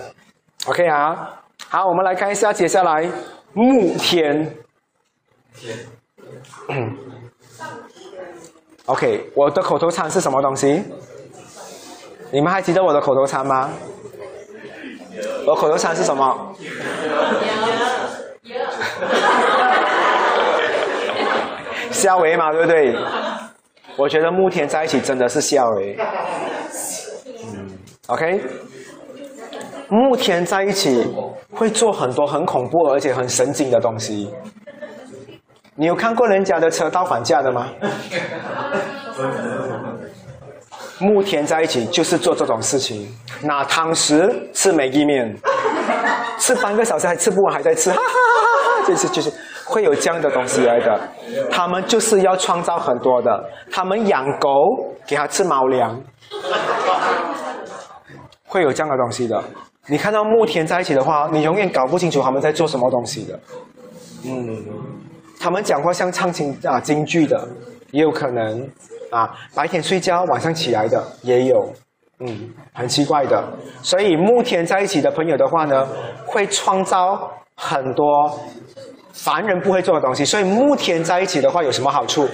OK 啊，好，我们来看一下接下来木天。OK，我的口头禅是什么东西？你们还记得我的口头禅吗？我口头禅是什么？笑维嘛，对不对？我觉得木天在一起真的是笑维。嗯，OK。木天在一起会做很多很恐怖而且很神经的东西。你有看过人家的车倒反架的吗？木田在一起就是做这种事情，拿汤匙吃美意面，吃半个小时还吃不完，还在吃，哈哈哈哈！就是就是会有这样的东西来的。他们就是要创造很多的，他们养狗给他吃猫粮，会有这样的东西的。你看到木田在一起的话，你永远搞不清楚他们在做什么东西的。嗯，他们讲话像唱京啊京剧的，也有可能。啊，白天睡觉，晚上起来的也有，嗯，很奇怪的。所以木天在一起的朋友的话呢，会创造很多凡人不会做的东西。所以木天在一起的话有什么好处？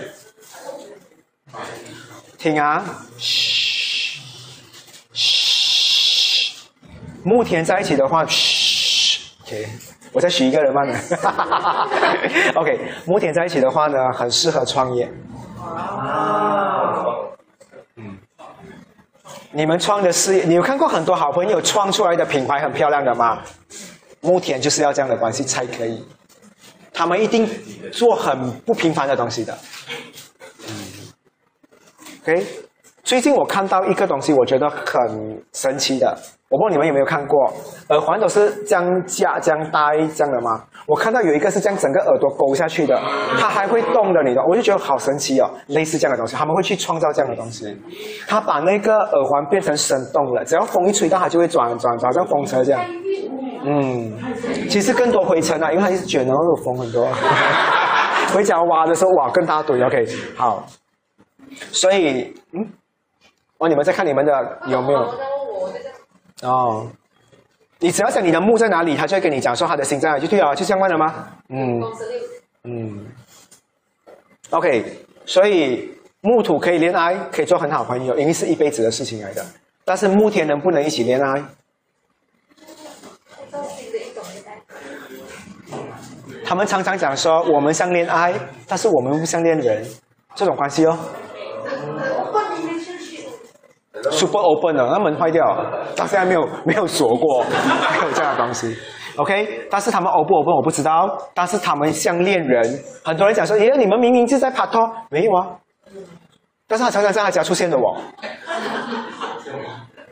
听啊，嘘，嘘，木天在一起的话，嘘，OK，我再许一个人嘛？OK，木天在一起的话呢，很适合创业。啊，嗯，你们创的事业，你有看过很多好朋友创出来的品牌很漂亮的吗？木田就是要这样的关系才可以，他们一定做很不平凡的东西的。嗯，OK，最近我看到一个东西，我觉得很神奇的。我不知道你们有没有看过，耳环都是这样架、这样戴这样的吗？我看到有一个是这样整个耳朵勾下去的，它还会动的，你的，我就觉得好神奇哦，类似这样的东西，他们会去创造这样的东西。他把那个耳环变成生动了，只要风一吹到，它就会转转转，像风车这样。嗯，其实更多灰尘啊，因为它一直卷然后有风很多。回家挖的时候，哇，更大堆。OK，好。所以，嗯，哦，你们在看你们的有没有？哦，你只要想你的木在哪里，他就会跟你讲说他的心在哪，就对了，就这样问了吗？嗯嗯，OK，所以木土可以恋爱，可以做很好朋友，因为是一辈子的事情来的。但是木天能不能一起恋爱？他们常常讲说我们像恋爱，但是我们不像恋人，这种关系哦。Super open 的，那门坏掉，到现在没有没有锁过，没有这样的东西。OK，但是他们 open 不 open 我不知道，但是他们像恋人。很多人讲说，耶，你们明明就在拍拖，没有啊。但是他常常在他家出现的哦。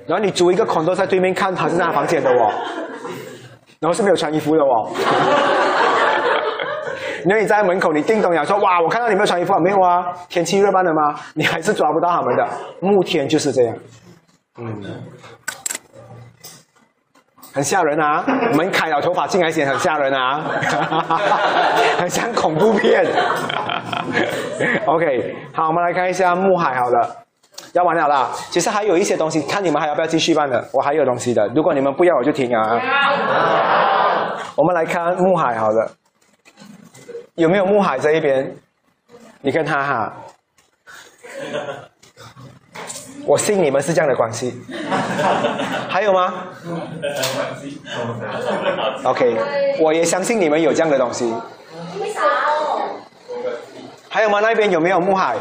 然后你租一个孔洞在对面看，他是在他房间的哦。然后是没有穿衣服的哦。你在门口，你叮咚讲说，哇，我看到你没有穿衣服，没有啊？天气热般的吗？你还是抓不到他们的。慕天就是这样，嗯，很吓人啊！门开了，头发进来显很吓人啊，很像恐怖片。OK，好，我们来看一下木海，好了，要完了啦。其实还有一些东西，看你们还要不要继续办的，我还有东西的。如果你们不要，我就停啊。我们来看木海，好了，有没有木海这一边？你跟他哈，我信你们是这样的关系。还有吗？OK，我也相信你们有这样的东西。为啥？还有吗？那边有没有木海？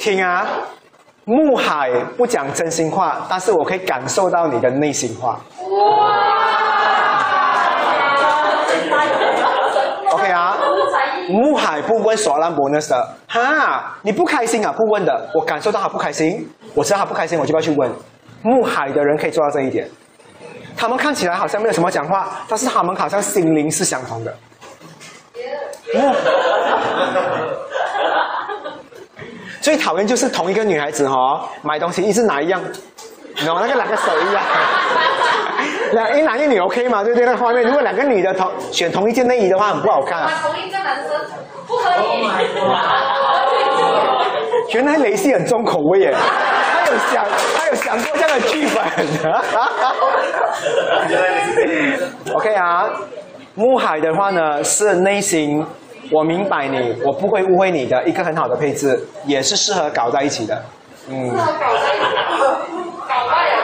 听啊，木海不讲真心话，但是我可以感受到你的内心话。哇 OK 啊，木海不问索兰 bonus 的，哈，你不开心啊？不问的，我感受到他不开心，我知道他不开心，我就不要去问。木海的人可以做到这一点，他们看起来好像没有什么讲话，但是他们好像心灵是相同的。木最讨厌就是同一个女孩子哦，买东西一直拿一样，你懂吗？那个两个手一样，两一男一女 OK 吗？对不对？那画面，如果两个女的同选同一件内衣的话，很不好看啊。同一个男生不可以。原来雷西很重口味耶，他有想，他有想过这样的剧本。OK 啊，木海的话呢是内心，我明白你，我不会误会你的一个很好的配置，也是适合搞在一起的。嗯，适合搞在一起，搞坏了。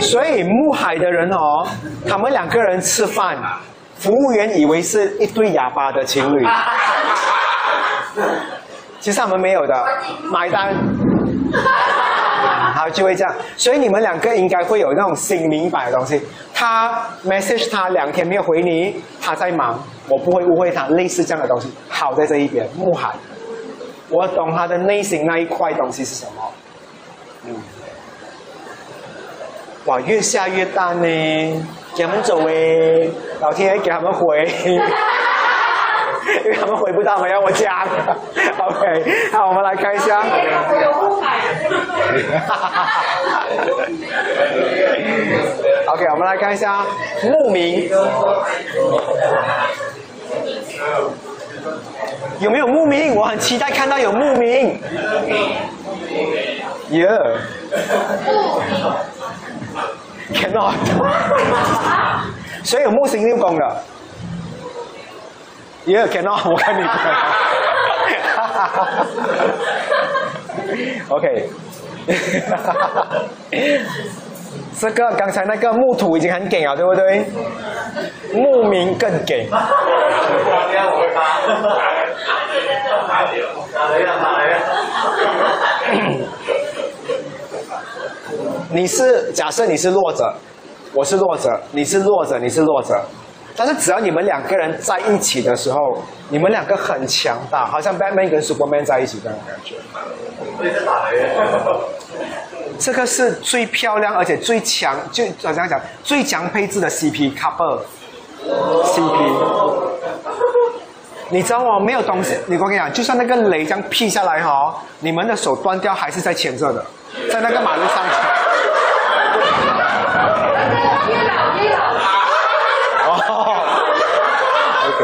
所以木海的人哦，他们两个人吃饭，服务员以为是一对哑巴的情侣，其实他们没有的，买单。好，就会这样。所以你们两个应该会有那种心明白的东西。他 message 他两天没有回你，他在忙，我不会误会他，类似这样的东西。好在这一边，木海，我懂他的内心那一块东西是什么。嗯，哇，越下越大呢，给他们走诶，老天爷给他们回。因 为他们回不到，回到我家。OK，好，我们来看一下。OK，我们来看一下牧民，有没有牧民？我很期待看到有牧民。Yeah。Cannot。所以有木星六宫的。Yeah, cannot，我看你。OK。这个刚才那个木土已经很给了，对不对？牧民更给。你是假设你是弱者，我是弱者，你是弱者，你是弱者。但是只要你们两个人在一起的时候，你们两个很强大，好像 Batman 跟 Superman 在一起这样的感觉。这个是最漂亮而且最强，就怎样讲，最强配置的 CP couple CP。你知道吗没有东西，你我跟你讲，就算那个雷这样劈下来哈、哦，你们的手断掉还是在牵着的，在那个马路上。月老月老，哦，OK。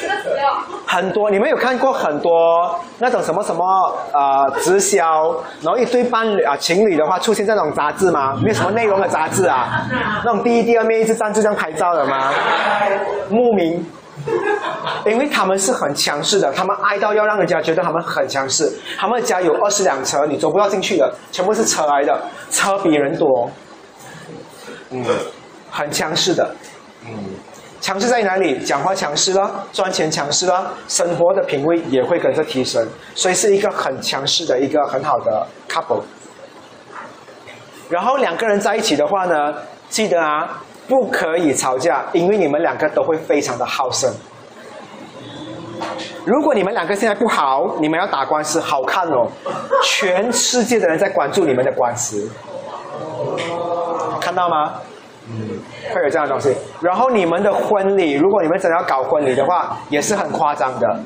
这个资料。很多，你们有看过很多那种什么什么呃直销，然后一堆伴侣啊情侣的话出现在那种杂志吗？没有什么内容的杂志啊，那种第一、第二面一直站就这样拍照的吗？牧民，因为他们是很强势的，他们爱到要让人家觉得他们很强势。他们家有二十辆车，你走不到进去的，全部是车来的，车比人多，嗯，很强势的，嗯。强势在哪里？讲话强势了，赚钱强势了，生活的品味也会跟着提升，所以是一个很强势的一个很好的 couple。然后两个人在一起的话呢，记得啊，不可以吵架，因为你们两个都会非常的好胜。如果你们两个现在不好，你们要打官司，好看哦，全世界的人在关注你们的官司，看到吗？会有这样的东西。然后你们的婚礼，如果你们真的要搞婚礼的话，也是很夸张的，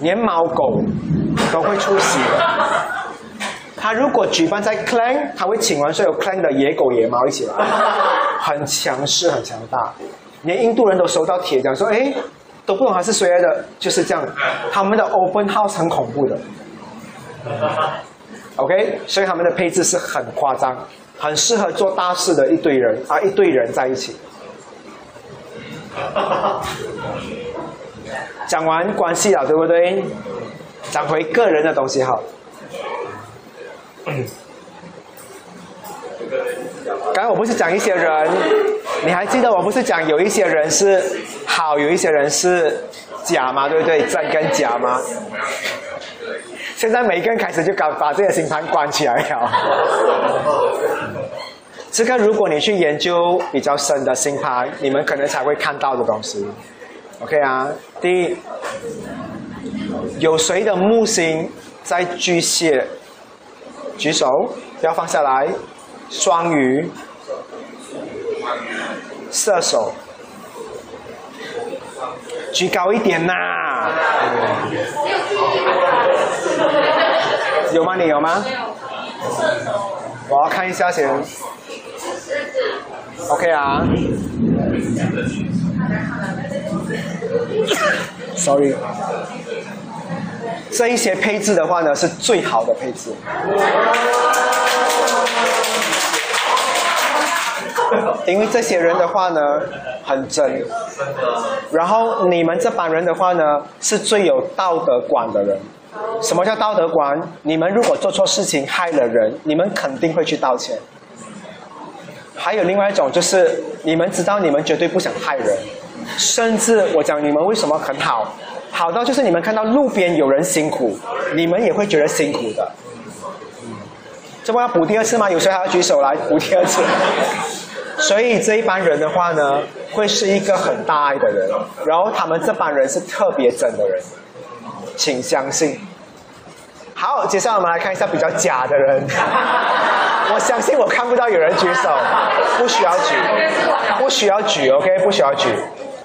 连猫狗都会出席。他如果举办在 clan，他会请完所有 clan 的野狗野猫一起来，很强势很强大，连印度人都收到帖讲说，哎，都不懂他是谁来的，就是这样，他们的 open house 很恐怖的。OK，所以他们的配置是很夸张，很适合做大事的一堆人啊，一堆人在一起。讲完关系了，对不对？讲回个人的东西好。嗯刚才我不是讲一些人，你还记得我不是讲有一些人是好，有一些人是假吗？对不对？真跟假吗？现在每一个人开始就敢把这个星盘关起来了。这个如果你去研究比较深的星盘，你们可能才会看到的东西。OK 啊，第一，有谁的木星在巨蟹？举手，不要放下来。双鱼、射手，举高一点呐！有吗？你有吗？我要看一下先。OK 啊。Sorry。这一些配置的话呢，是最好的配置。因为这些人的话呢，很真。然后你们这帮人的话呢，是最有道德观的人。什么叫道德观？你们如果做错事情害了人，你们肯定会去道歉。还有另外一种就是，你们知道你们绝对不想害人，甚至我讲你们为什么很好，好到就是你们看到路边有人辛苦，你们也会觉得辛苦的。这不要补第二次吗？有谁还要举手来补第二次？所以这一班人的话呢，会是一个很大爱的人，然后他们这班人是特别真的人，请相信。好，接下来我们来看一下比较假的人。我相信我看不到有人举手，不需要举，不需要举，OK，不需要举。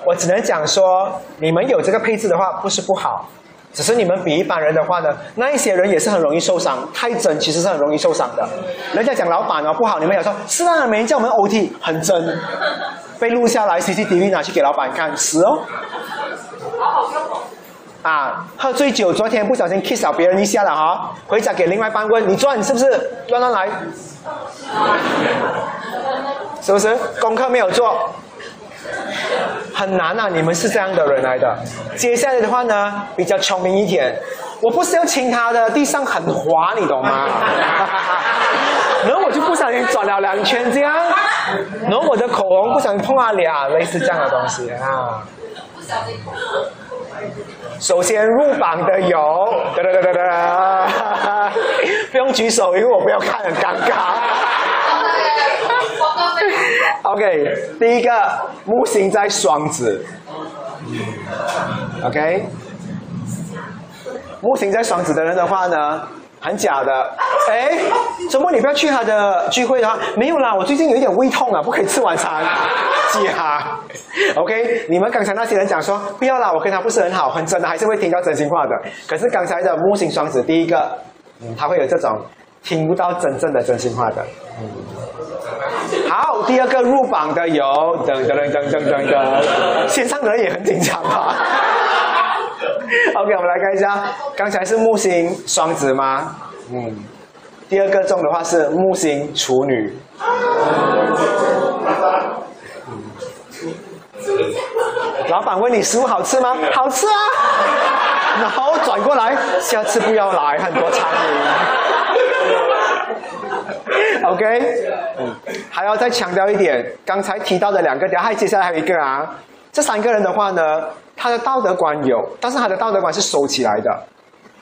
我只能讲说，你们有这个配置的话，不是不好。只是你们比一般人的话呢，那一些人也是很容易受伤。太真其实是很容易受伤的。人家讲老板哦不好，你们也说是啊，没人叫我们 OT，很真。被录下来，CCTV 拿去给老板看，死哦。啊，喝醉酒，昨天不小心 kiss 了别人一下了哈，回家给另外一半问，你昨晚是不是乱乱来？是不是功课没有做？很难啊！你们是这样的人来的。接下来的话呢，比较聪明一点。我不是要亲他的，地上很滑，你懂吗？然后我就不小心转了两圈这样，然后我的口红不小心碰了俩，类似这样的东西啊。首先入榜的有，哒哒哒哒哒，不用举手，因为我不要看，很尴尬。OK，第一个木星在双子，OK，木星在双子的人的话呢，很假的。哎，周末你不要去他的聚会的话？没有啦，我最近有一点胃痛啊，不可以吃晚餐。假，OK，你们刚才那些人讲说不要啦，我跟他不是很好，很真的还是会听到真心话的。可是刚才的木星双子，第一个，嗯，他会有这种听不到真正的真心话的，嗯。第二个入榜的有，等等等等等等等，线上的人也很紧张吧？OK，我们来看一下，刚才是木星双子吗？嗯，第二个中的话是木星处女。老板问你食物好吃吗？好吃啊。然后转过来，下次不要来，很多苍蝇。OK，嗯，还要再强调一点，刚才提到的两个，还接下来还有一个啊，这三个人的话呢，他的道德观有，但是他的道德观是收起来的，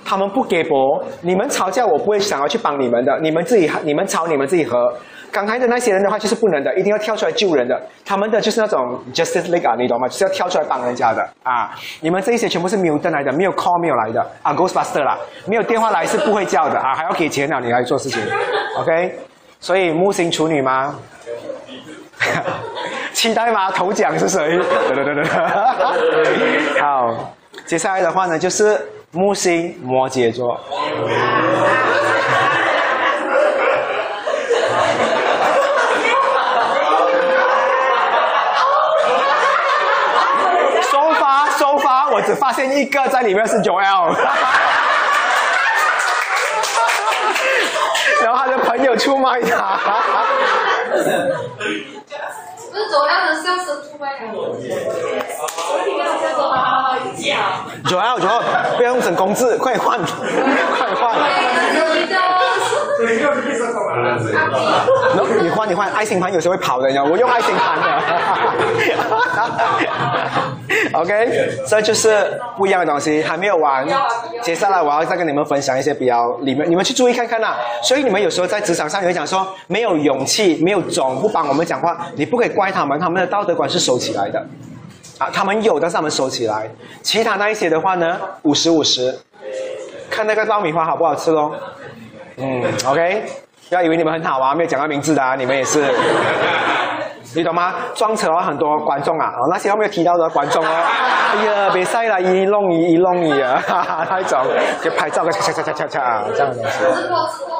他们不给博，你们吵架我不会想要去帮你们的，你们自己你们吵你们自己和。刚才的那些人的话就是不能的，一定要跳出来救人的，他们的就是那种 justice league 啊，你懂吗？就是要跳出来帮人家的啊。你们这一些全部是没有登来的，没有 call 没有来的啊，Ghostbuster 啦，没有电话来是不会叫的啊，还要给钱啊，你来做事情，OK？所以木星处女吗？期待吗？头奖是谁？好，接下来的话呢，就是木星摩羯座。收发收发，我只发现一个在里面是 Joel。后他的朋友出卖他。不是走样的出卖的。Joel Joel，不要用整工字，快点换，你的然后你换你换，爱心盘有时候会跑的，你知道，我用爱心盘的。OK，这就是不一样的东西，还没有完。接下来我要再跟你们分享一些比较里面，你们去注意看看啦、所以你们有时候在职场上，你会讲说没有勇气、没有种，不帮我们讲话，你不可以怪他们，他们的道德观是收起来的。啊，他们有，但是他们收起来。其他那一些的话呢，五十五十，看那个爆米花好不好吃咯。嗯，OK，不要以为你们很好啊，没有讲到名字的啊，你们也是，你懂吗？装车啊，很多观众啊，哦，那些后面提到的观众哦，哎呀，别晒了，一弄一一弄一啊，哈 哈那一种就拍照个恰恰恰恰恰啊，这样的东西。吃过吃过。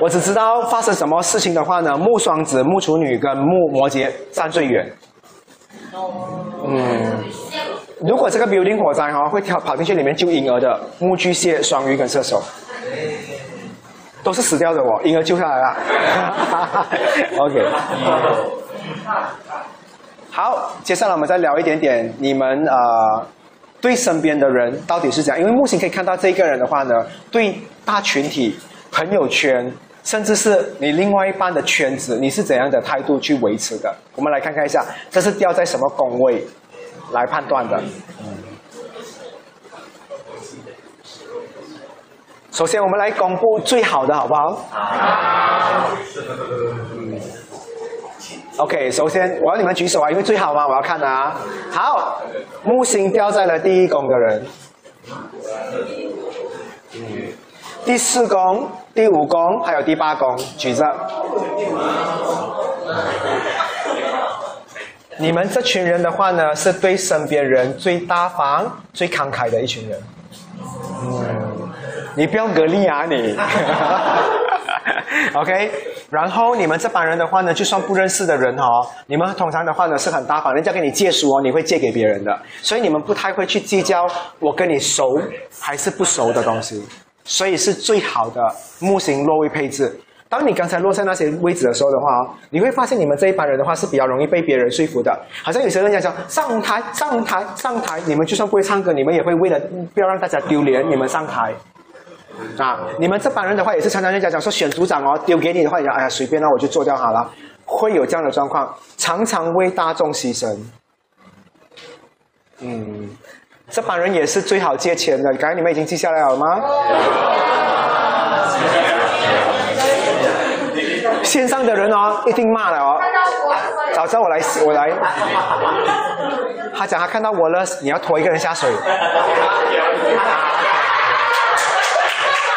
我只知道发生什么事情的话呢，木双子、木处女跟木摩羯站最远。嗯，如果这个 building 火灾哈、会跳跑进去里面救婴儿的木巨蟹、双鱼跟射手，都是死掉的哦，婴儿救下来了。OK，好，接下来我们再聊一点点你们呃对身边的人到底是怎样，因为木星可以看到这个人的话呢，对大群体、朋友圈，甚至是你另外一半的圈子，你是怎样的态度去维持的？我们来看看一下，这是掉在什么宫位来判断的。首先，我们来公布最好的，好不好？嗯 OK，首先我要你们举手啊，因为最好嘛，我要看啊。好，木星掉在了第一宫的人，嗯，第四宫、第五宫还有第八宫，举着。你们这群人的话呢，是对身边人最大方、最慷慨的一群人。嗯，你不要隔离啊你。OK，然后你们这帮人的话呢，就算不认识的人哦，你们通常的话呢是很大方，人家跟你借书哦，你会借给别人的，所以你们不太会去计较我跟你熟还是不熟的东西，所以是最好的木星落位配置。当你刚才落在那些位置的时候的话，你会发现你们这一班人的话是比较容易被别人说服的。好像有些人讲说上台上台上台，你们就算不会唱歌，你们也会为了不要让大家丢脸，你们上台。啊，你们这帮人的话也是常常人家讲说选组长哦，丢给你的话，你讲哎呀随便那，我就做掉好了，会有这样的状况，常常为大众牺牲。嗯，这帮人也是最好借钱的，刚才你们已经记下来了吗？线上的人哦，一定骂了哦。早知道我来，我来。他讲他看到我了，你要拖一个人下水。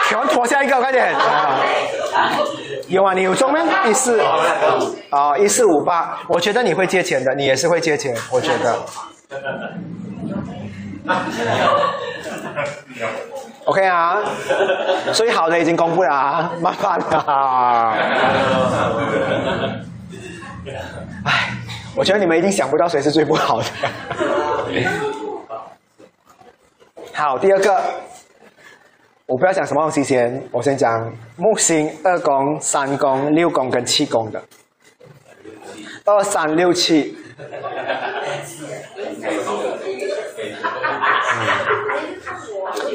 喜欢拖下一个，快点！啊有啊，你有中吗？一四啊，一四五八，我觉得你会借钱的，你也是会借钱，我觉得。OK 啊，最好的已经公布了啊，麻烦了。唉，我觉得你们一定想不到谁是最不好的。好，第二个，我不要讲什么东西先，我先讲木星二宫、三宫、六宫跟七宫的，二三六七。嗯，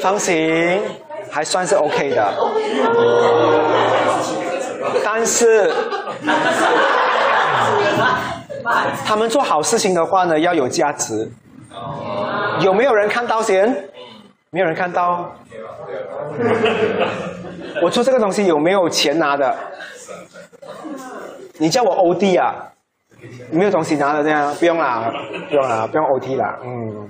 放心，还算是 OK 的，但是他们做好事情的话呢，要有价值。有没有人看到先？没有人看到。我做这个东西有没有钱拿的？你叫我欧弟啊？没有东西拿的这样，不用啦，不用啦，不用 OT 啦，嗯，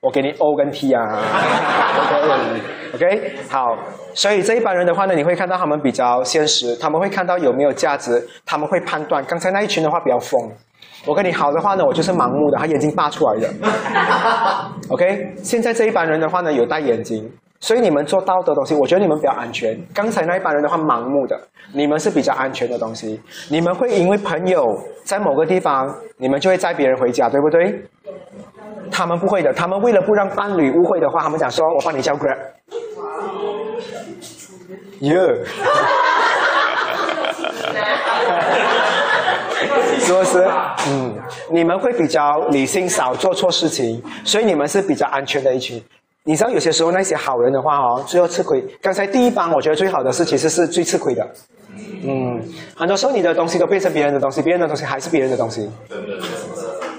我给你 O 跟 T 啊，OK 好，所以这一般人的话呢，你会看到他们比较现实，他们会看到有没有价值，他们会判断。刚才那一群的话比较疯，我跟你好的话呢，我就是盲目的，他眼睛扒出来的。OK，现在这一班人的话呢，有戴眼睛，所以你们做道德的东西，我觉得你们比较安全。刚才那一帮人的话，盲目的，你们是比较安全的东西。你们会因为朋友在某个地方，你们就会载别人回家，对不对？他们不会的，他们为了不让伴侣误会的话，他们讲说：“我帮你叫 Grab。”耶，是不是？嗯，你们会比较理性，少做错事情，所以你们是比较安全的一群。你知道有些时候那些好人的话哦，最后吃亏。刚才第一帮我觉得最好的是，其实是最吃亏的。嗯，很多时候你的东西都变成别人的东西，别人的东西还是别人的东西。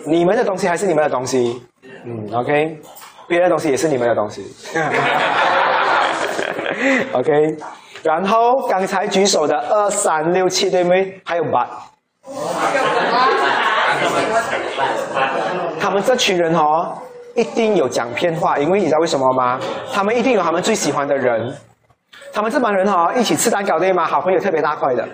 你们的东西还是你们的东西。嗯，OK，别人的东西也是你们的东西。OK，然后刚才举手的二三六七对不对？还有八。他们这群人哦。一定有讲骗话，因为你知道为什么吗？他们一定有他们最喜欢的人，他们这帮人哈一起吃蛋糕对吗？好朋友特别大块的。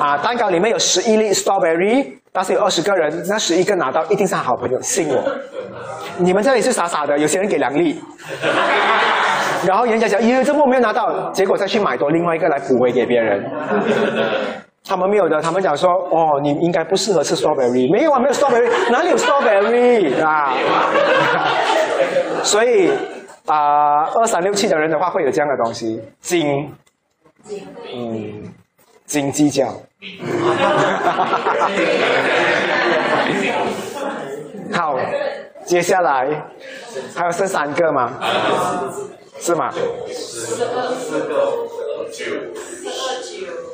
啊，蛋糕里面有十一粒 strawberry，但是有二十个人，那十一个拿到一定是好朋友，信我。你们这里是傻傻的，有些人给两粒，然后人家讲，咦，这么没有拿到，结果再去买多另外一个来补回给别人。他们没有的，他们讲说，哦，你应该不适合吃 strawberry，没有啊，没有 strawberry，哪里有 strawberry 啊？所以啊，二三六七的人的话会有这样的东西，斤，嗯，斤计较。好，接下来还有剩三个吗？是吗？四二，四个，九，十二九。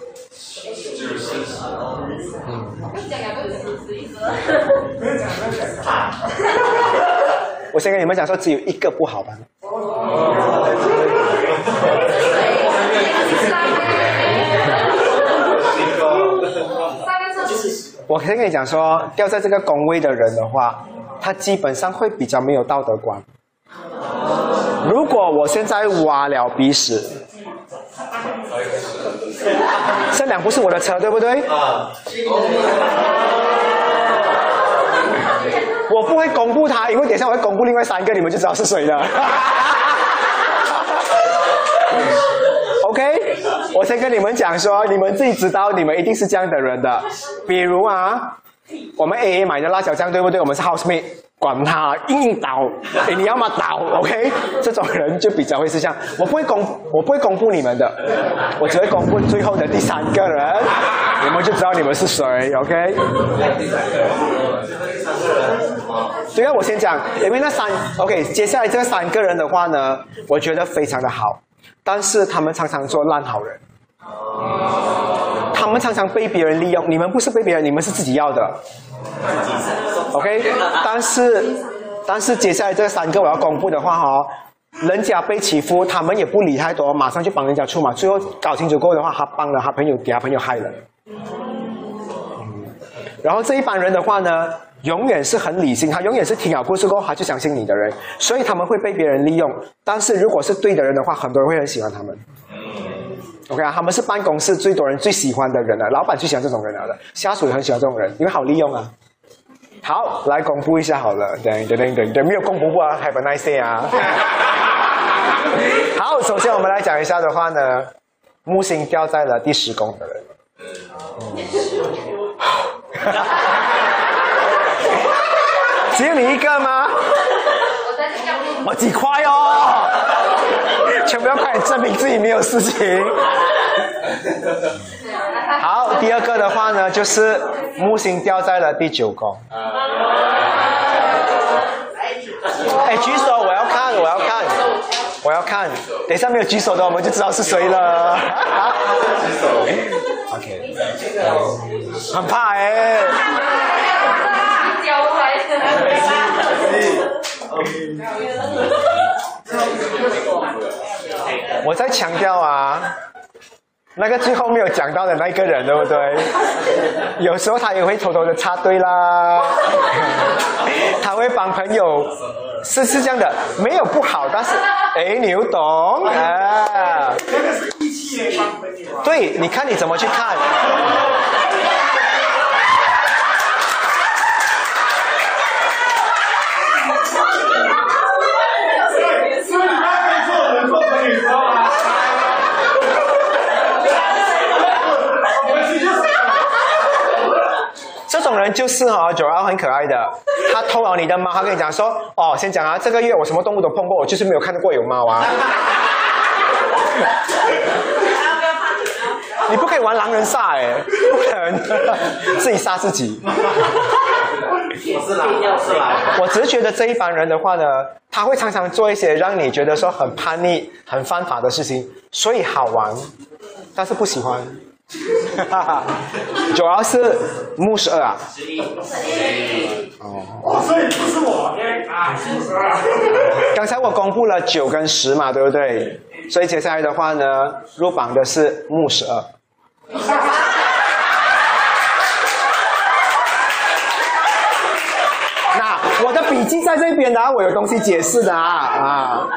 我先跟你们讲说，只有一个不好吧。我先跟你讲说，掉在这个工位的人的话，他基本上会比较没有道德观。如果我现在挖了鼻屎。这辆不是我的车，对不对？啊。我不会公布他，因为等下我会公布另外三个，你们就知道是谁了。OK，我先跟你们讲说，你们自己知道，你们一定是这样的人的。比如啊，我们 AA 买的辣椒酱，对不对？我们是 housemate。管他硬倒，哎，你要么倒，OK？这种人就比较会是这样。我不会公，我不会公布你们的，我只会公布最后的第三个人，你们就知道你们是谁，OK？对啊，我先讲，因为那三，OK？接下来这三个人的话呢，我觉得非常的好，但是他们常常做烂好人，他们常常被别人利用。你们不是被别人，你们是自己要的。OK，但是但是接下来这三个我要公布的话哈，人家被欺负，他们也不理太多，马上就帮人家出嘛。最后搞清楚过后的话，他帮了他朋友，给他朋友害了。然后这一帮人的话呢，永远是很理性，他永远是听好故事过后他就相信你的人，所以他们会被别人利用。但是如果是对的人的话，很多人会很喜欢他们。OK 啊，他们是办公室最多人最喜欢的人了，老板最喜欢这种人了的，下属也很喜欢这种人，因为好利用啊。好，来公布一下好了，等等等等等，没有公布过啊，Have a nice day 啊。好，首先我们来讲一下的话呢，木星掉在了第十宫的人。只有你一个吗？我几块哦，要快点证明自己没有事情。好，第二个的话呢，就是木星掉在了第九宫。哎，举手，我要看，我要看，我要看。等一下没有举手的，我们就知道是谁了。举手。OK。很怕哎。我在强调啊。那个最后没有讲到的那个人，对不对？有时候他也会偷偷的插队啦，他会帮朋友，是是这样的，没有不好，但是，哎，你又懂啊？对，你看你怎么去看？人就是哦，九二很可爱的，他偷了你的猫，他跟你讲说，哦，先讲啊，这个月我什么动物都碰过，我就是没有看到过有猫啊。你不可以玩狼人杀哎，不可能，自己杀自己。我是狼，我是狼。我只是觉得这一帮人的话呢，他会常常做一些让你觉得说很叛逆、很犯法的事情，所以好玩，但是不喜欢。主要是木十二啊，十一，哦，所以不是我，啊，是十二。刚才我公布了九跟十嘛，对不对？所以接下来的话呢，入榜的是木十二。那我的笔记在这边呢、啊，我有东西解释的啊啊。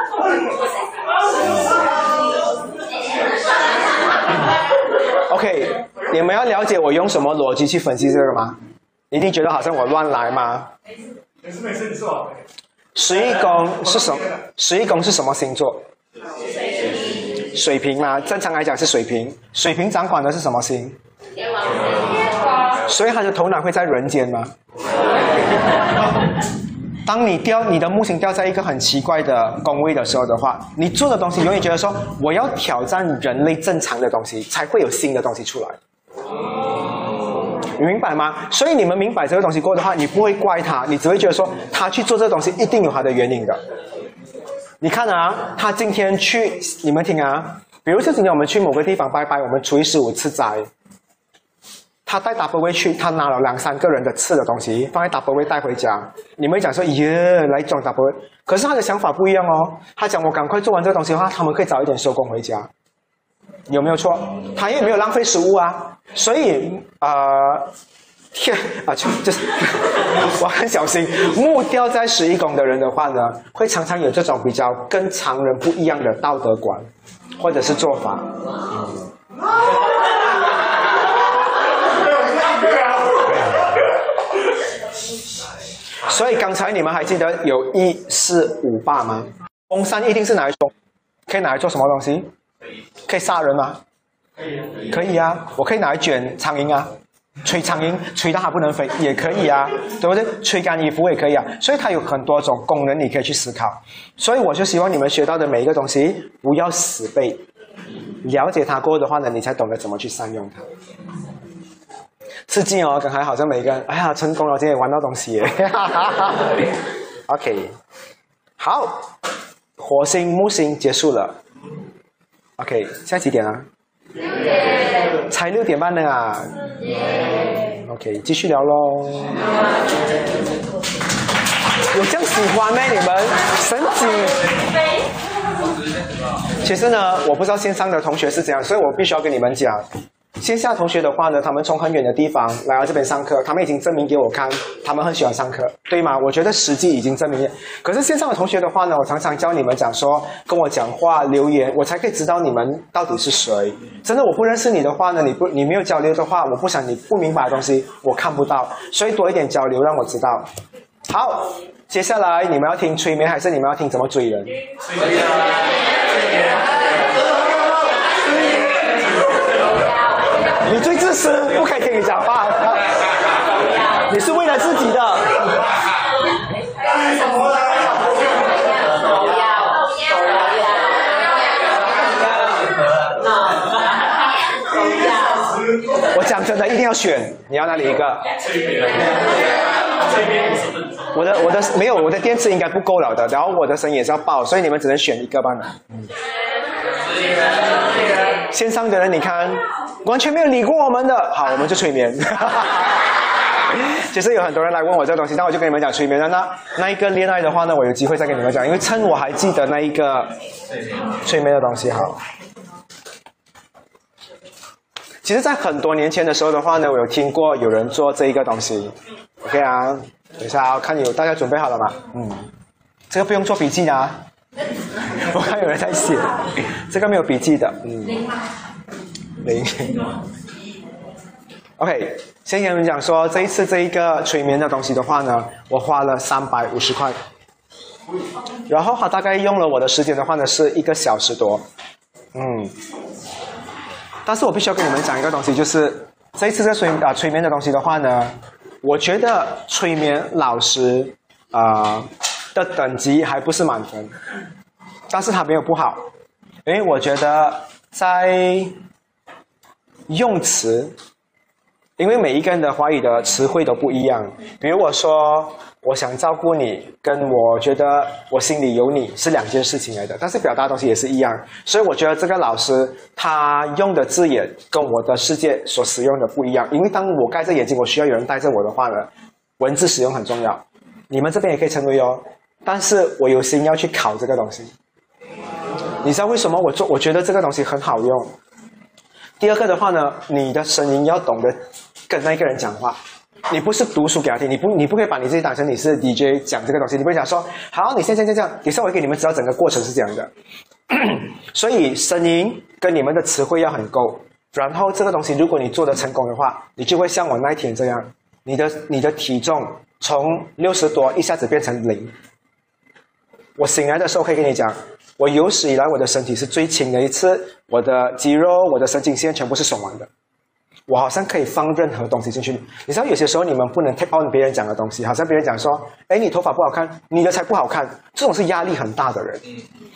OK，你们要了解我用什么逻辑去分析这个吗？一定觉得好像我乱来吗？没事没事，你说。十一宫是什么？十一宫是什么星座？水瓶吗？正常来讲是水瓶。水瓶掌管的是什么星？所以他的头脑会在人间吗？当你掉你的木星掉在一个很奇怪的宫位的时候的话，你做的东西永远觉得说我要挑战人类正常的东西，才会有新的东西出来。你明白吗？所以你们明白这个东西过的话，你不会怪他，你只会觉得说他去做这个东西一定有他的原因的。你看啊，他今天去，你们听啊，比如说今天我们去某个地方拜拜，我们初一十五吃斋。他带 double 位去，他拿了两三个人的吃的东西放在 double 位带回家。你们讲说耶，来装 double 位，可是他的想法不一样哦。他讲我赶快做完这个东西的话，他们可以早一点收工回家，有没有错？他也没有浪费食物啊。所以呃，天啊，就就是 我很小心。木雕在十一宫的人的话呢，会常常有这种比较跟常人不一样的道德观，或者是做法。所以刚才你们还记得有一四五八吗？风扇一定是拿来做，可以拿来做什么东西？可以杀人吗？可以啊，我可以拿来卷苍蝇啊，吹苍蝇，吹到它不能飞也可以啊，对不对？吹干衣服也可以啊，所以它有很多种功能，你可以去思考。所以我就希望你们学到的每一个东西不要死背，了解它过后的话呢，你才懂得怎么去善用它。刺激哦！刚才好像每个人，哎呀，成功了，今天玩到东西耶！OK，好，火星、木星结束了。OK，现在几点啊？六点。才六点半呢啊！OK，继续聊喽。有这样喜欢吗？你们神经？其实呢，我不知道线上的同学是怎样，所以我必须要跟你们讲。线下同学的话呢，他们从很远的地方来到这边上课，他们已经证明给我看，他们很喜欢上课，对吗？我觉得实际已经证明了。可是线上的同学的话呢，我常常教你们讲说，跟我讲话留言，我才可以知道你们到底是谁。真的，我不认识你的话呢，你不你没有交流的话，我不想你不明白的东西我看不到，所以多一点交流让我知道。好，接下来你们要听催眠还是你们要听怎么追人？你最是，不可以听你讲话。你是为了自己的。我讲真的，一定要选，你要哪里一个？我的我的没有，我的电池应该不够了的，然后我的声也是要爆，所以你们只能选一个吧。嗯。线上的人，你看完全没有理过我们的，好，我们就催眠。其实有很多人来问我这个东西，那我就跟你们讲催眠的那那一个恋爱的话呢，我有机会再跟你们讲，因为趁我还记得那一个催眠的东西，好。其实，在很多年前的时候的话呢，我有听过有人做这一个东西。OK 啊，等一下看有大家准备好了吗？嗯，这个不用做笔记的。啊 我看有人在写，这个没有笔记的，嗯，零。OK，先跟你们讲说，这一次这一个催眠的东西的话呢，我花了三百五十块，然后他大概用了我的时间的话呢，是一个小时多，嗯。但是我必须要跟你们讲一个东西，就是这一次这催啊催眠的东西的话呢，我觉得催眠老师啊、的等级还不是满分，但是他没有不好，因为我觉得在用词，因为每一个人的华语的词汇都不一样。比如我说我想照顾你，跟我觉得我心里有你是两件事情来的，但是表达东西也是一样。所以我觉得这个老师他用的字眼跟我的世界所使用的不一样。因为当我盖着眼睛，我需要有人带着我的话呢，文字使用很重要。你们这边也可以成为哦，但是我有心要去考这个东西。你知道为什么我做？我觉得这个东西很好用。第二个的话呢，你的声音要懂得跟那个人讲话。你不是读书给他听，你不你不可以把你自己当成你是 DJ 讲这个东西，你不会讲说好，你现在这样，等下我给你们知道整个过程是这样的。所以声音跟你们的词汇要很够，然后这个东西如果你做的成功的话，你就会像我那一天这样，你的你的体重从六十多一下子变成零。我醒来的时候可以跟你讲，我有史以来我的身体是最轻的一次，我的肌肉、我的神经线全部是松完的。我好像可以放任何东西进去。你知道有些时候你们不能 take on 别人讲的东西，好像别人讲说，哎，你头发不好看，你的才不好看，这种是压力很大的人。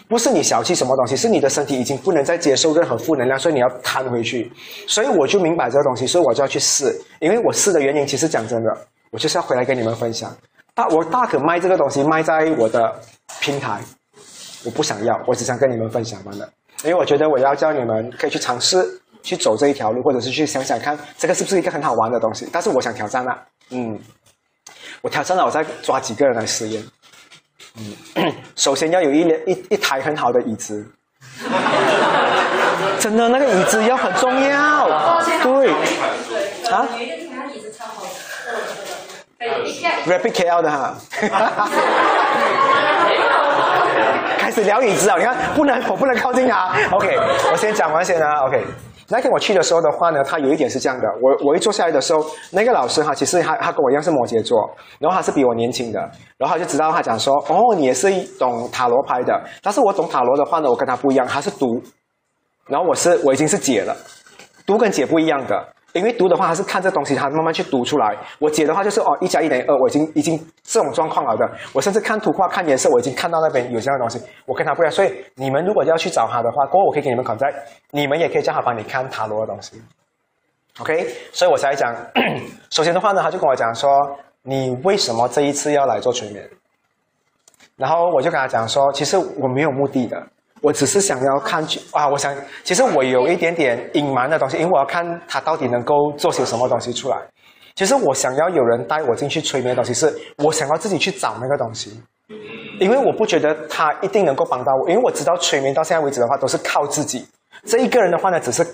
不是你小气什么东西，是你的身体已经不能再接受任何负能量，所以你要弹回去。所以我就明白这个东西，所以我就要去试。因为我试的原因，其实讲真的，我就是要回来跟你们分享。大我大可卖这个东西卖在我的平台，我不想要，我只想跟你们分享完了。因为我觉得我要叫你们可以去尝试去走这一条路，或者是去想想看这个是不是一个很好玩的东西。但是我想挑战啊，嗯，我挑战了，我再抓几个人来实验。嗯，首先要有一一一台很好的椅子，真的那个椅子要很重要，对啊，Rapid KL 的哈。聊椅子啊！你看，不能，我不能靠近他。OK，我先讲完先啊。OK，那天我去的时候的话呢，他有一点是这样的，我我一坐下来的时候，那个老师哈，其实他他跟我一样是摩羯座，然后他是比我年轻的，然后他就知道他讲说，哦，你也是一懂塔罗牌的，但是我懂塔罗的话呢，我跟他不一样，他是读，然后我是我已经是解了，读跟解不一样的。因为读的话，他是看这东西，他慢慢去读出来。我解的话就是哦，一加一等于二，我已经已经这种状况了的。我甚至看图画、看颜色，我已经看到那边有这样的东西。我跟他不一样，所以你们如果要去找他的话，过后我可以给你们 contact，你们也可以叫他帮你看塔罗的东西。OK，所以我才讲，首先的话呢，他就跟我讲说，你为什么这一次要来做催眠？然后我就跟他讲说，其实我没有目的的。我只是想要看去啊，我想其实我有一点点隐瞒的东西，因为我要看他到底能够做些什么东西出来。其实我想要有人带我进去催眠的东西，是我想要自己去找那个东西，因为我不觉得他一定能够帮到我，因为我知道催眠到现在为止的话都是靠自己。这一个人的话呢，只是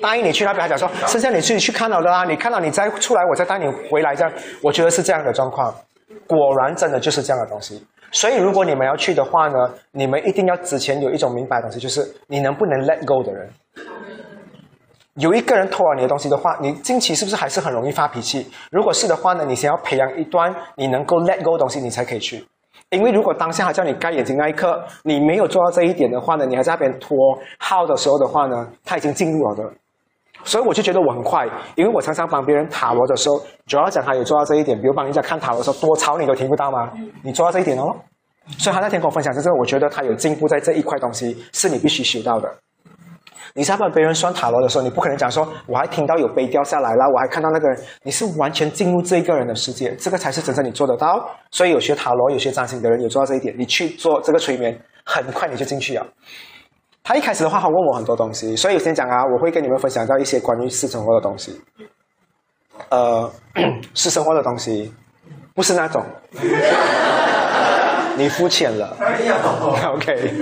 答应你去那边，他讲说 剩下你自己去看了的啦，你看到你再出来，我再带你回来，这样我觉得是这样的状况。果然真的就是这样的东西。所以，如果你们要去的话呢，你们一定要之前有一种明白东西，就是你能不能 let go 的人。有一个人偷了你的东西的话，你近期是不是还是很容易发脾气？如果是的话呢，你先要培养一段你能够 let go 东西，你才可以去。因为如果当下他叫你盖眼睛那一刻，你没有做到这一点的话呢，你还在那边拖号的时候的话呢，他已经进入了的。所以我就觉得我很快，因为我常常帮别人塔罗的时候，主要讲他有做到这一点，比如帮人家看塔罗的时候，多吵你都听不到吗？你做到这一点哦。所以他那天跟我分享就是，我觉得他有进步在这一块东西，是你必须学到的。你在帮别人算塔罗的时候，你不可能讲说，我还听到有杯掉下来了，我还看到那个人，你是完全进入这一个人的世界，这个才是真正你做得到。所以有学塔罗、有学占星的人有做到这一点，你去做这个催眠，很快你就进去了。他一开始的话，他问我很多东西，所以我先讲啊，我会跟你们分享到一些关于私生活的东西。呃，私生活的东西，不是那种，你肤浅了。OK。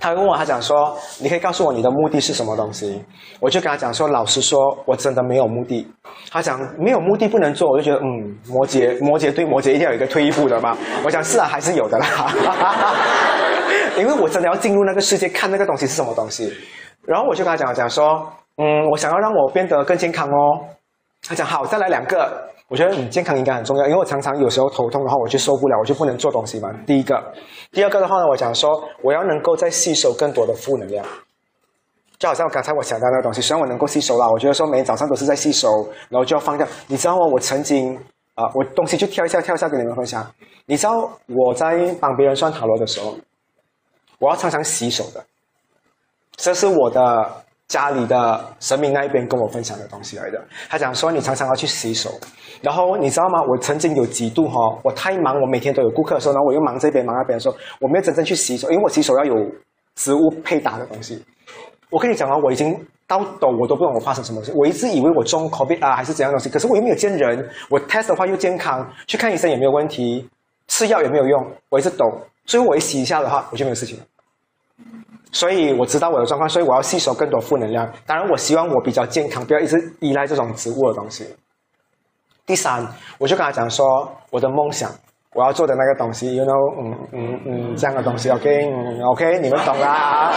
他问我，他讲说，你可以告诉我你的目的是什么东西？我就跟他讲说，老实说，我真的没有目的。他讲没有目的不能做，我就觉得嗯，摩羯摩羯对摩羯一定要有一个退一步的嘛。我讲是啊，还是有的啦。因为我真的要进入那个世界，看那个东西是什么东西。然后我就跟他讲讲说，嗯，我想要让我变得更健康哦。他讲好，再来两个。我觉得你健康应该很重要，因为我常常有时候头痛的话，我就受不了，我就不能做东西嘛。第一个，第二个的话呢，我讲说我要能够再吸收更多的负能量。就好像刚才我想到那个东西，虽然我能够吸收啦，我觉得说每天早上都是在吸收，然后就要放掉。你知道吗？我曾经啊、我东西就跳一下跳一下跟你们分享。你知道我在帮别人算塔罗的时候，我要常常洗手的，这是我的家里的神明那一边跟我分享的东西来的。他讲说你常常要去洗手，然后你知道吗？我曾经有几度哈、我太忙，我每天都有顾客的时候，然后我又忙这边忙那边的时候，我没有真正去洗手，因为我洗手要有植物配搭的东西。我跟你讲啊，我已经到抖，我都不懂我发生什么事。我一直以为我中 COVID 啊，还是怎样东西，可是我又没有见人，我 test 的话又健康，去看医生也没有问题，吃药也没有用，我一直抖，所以我一洗一下的话，我就没有事情了。所以我知道我的状况，所以我要吸收更多负能量。当然，我希望我比较健康，不要一直依赖这种植物的东西。第三，我就跟他讲说，我的梦想，我要做的那个东西，you know，嗯嗯嗯，这样的东西，OK，嗯，OK，你们懂啦，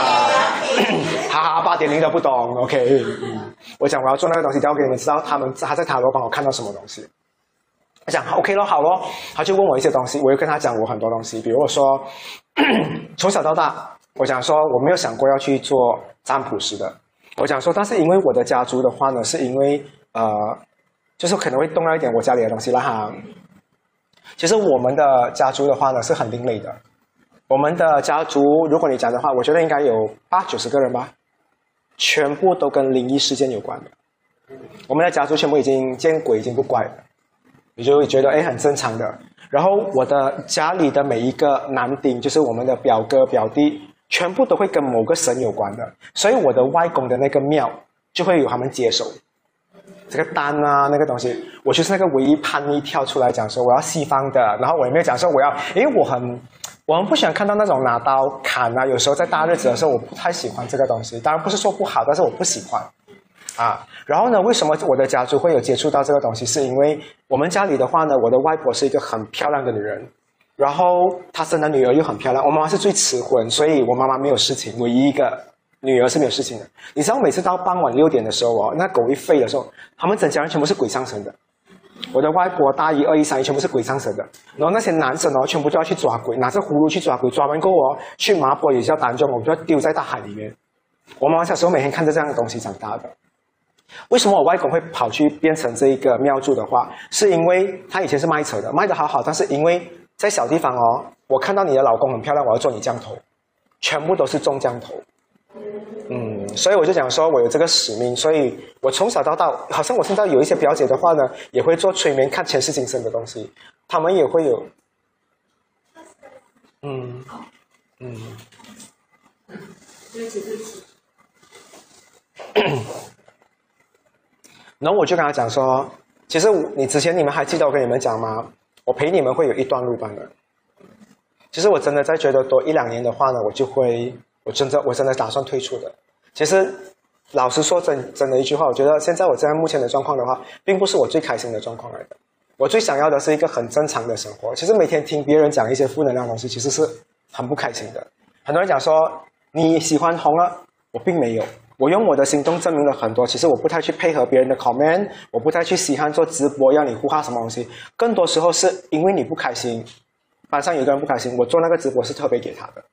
哈哈，八点零都不懂，OK，我讲我要做那个东西，要给你们知道，他们他在塔罗帮我看到什么东西。讲 OK 咯，好咯，他就问我一些东西，我又跟他讲我很多东西，比如我说 从小到大，我讲说我没有想过要去做占卜师的，我讲说，但是因为我的家族的话呢，是因为呃，就是可能会动到一点我家里的东西啦哈。其实我们的家族的话呢是很另类的，我们的家族如果你讲的话，我觉得应该有八九十个人吧，全部都跟灵异事件有关的。我们的家族全部已经见鬼，已经不怪了。你就会觉得哎很正常的。然后我的家里的每一个男丁，就是我们的表哥表弟，全部都会跟某个神有关的，所以我的外公的那个庙就会有他们接手。这个单啊，那个东西，我就是那个唯一叛逆跳出来讲说我要西方的，然后我也没有讲说我要，因为我很，我很不喜欢看到那种拿刀砍啊，有时候在大日子的时候，我不太喜欢这个东西。当然不是说不好，但是我不喜欢。啊，然后呢，为什么我的家族会有接触到这个东西？是因为我们家里的话呢，我的外婆是一个很漂亮的女人，然后她生的女儿又很漂亮。我妈妈是最迟婚，所以我妈妈没有事情，唯一一个女儿是没有事情的。你知道，每次到傍晚六点的时候哦，那狗一吠的时候，他们整家人全部是鬼上身的。我的外婆大姨、二姨、三姨全部是鬼上身的，然后那些男生哦，全部都要去抓鬼，拿着葫芦去抓鬼，抓完过后哦，去麻坡也叫单中，我们就要丢在大海里面。我妈妈小时候每天看着这样的东西长大的。为什么我外公会跑去变成这一个庙祝的话？是因为他以前是卖车的，卖的好好，但是因为在小地方哦，我看到你的老公很漂亮，我要做你降头，全部都是中降头。嗯，所以我就讲说，我有这个使命，所以我从小到大，好像我现在有一些表姐的话呢，也会做催眠、看前世今生的东西，他们也会有，嗯嗯。对不起，对不起。然后我就跟他讲说，其实你之前你们还记得我跟你们讲吗？我陪你们会有一段路班的。其实我真的在觉得多一两年的话呢，我就会，我真的我真的打算退出的。其实老实说真真的一句话，我觉得现在我这样目前的状况的话，并不是我最开心的状况来的。我最想要的是一个很正常的生活。其实每天听别人讲一些负能量东西，其实是很不开心的。很多人讲说你喜欢红了，我并没有。我用我的行动证明了很多。其实我不太去配合别人的 comment，我不太去稀罕做直播要你呼哈什么东西。更多时候是因为你不开心，班上有个人不开心，我做那个直播是特别给他的。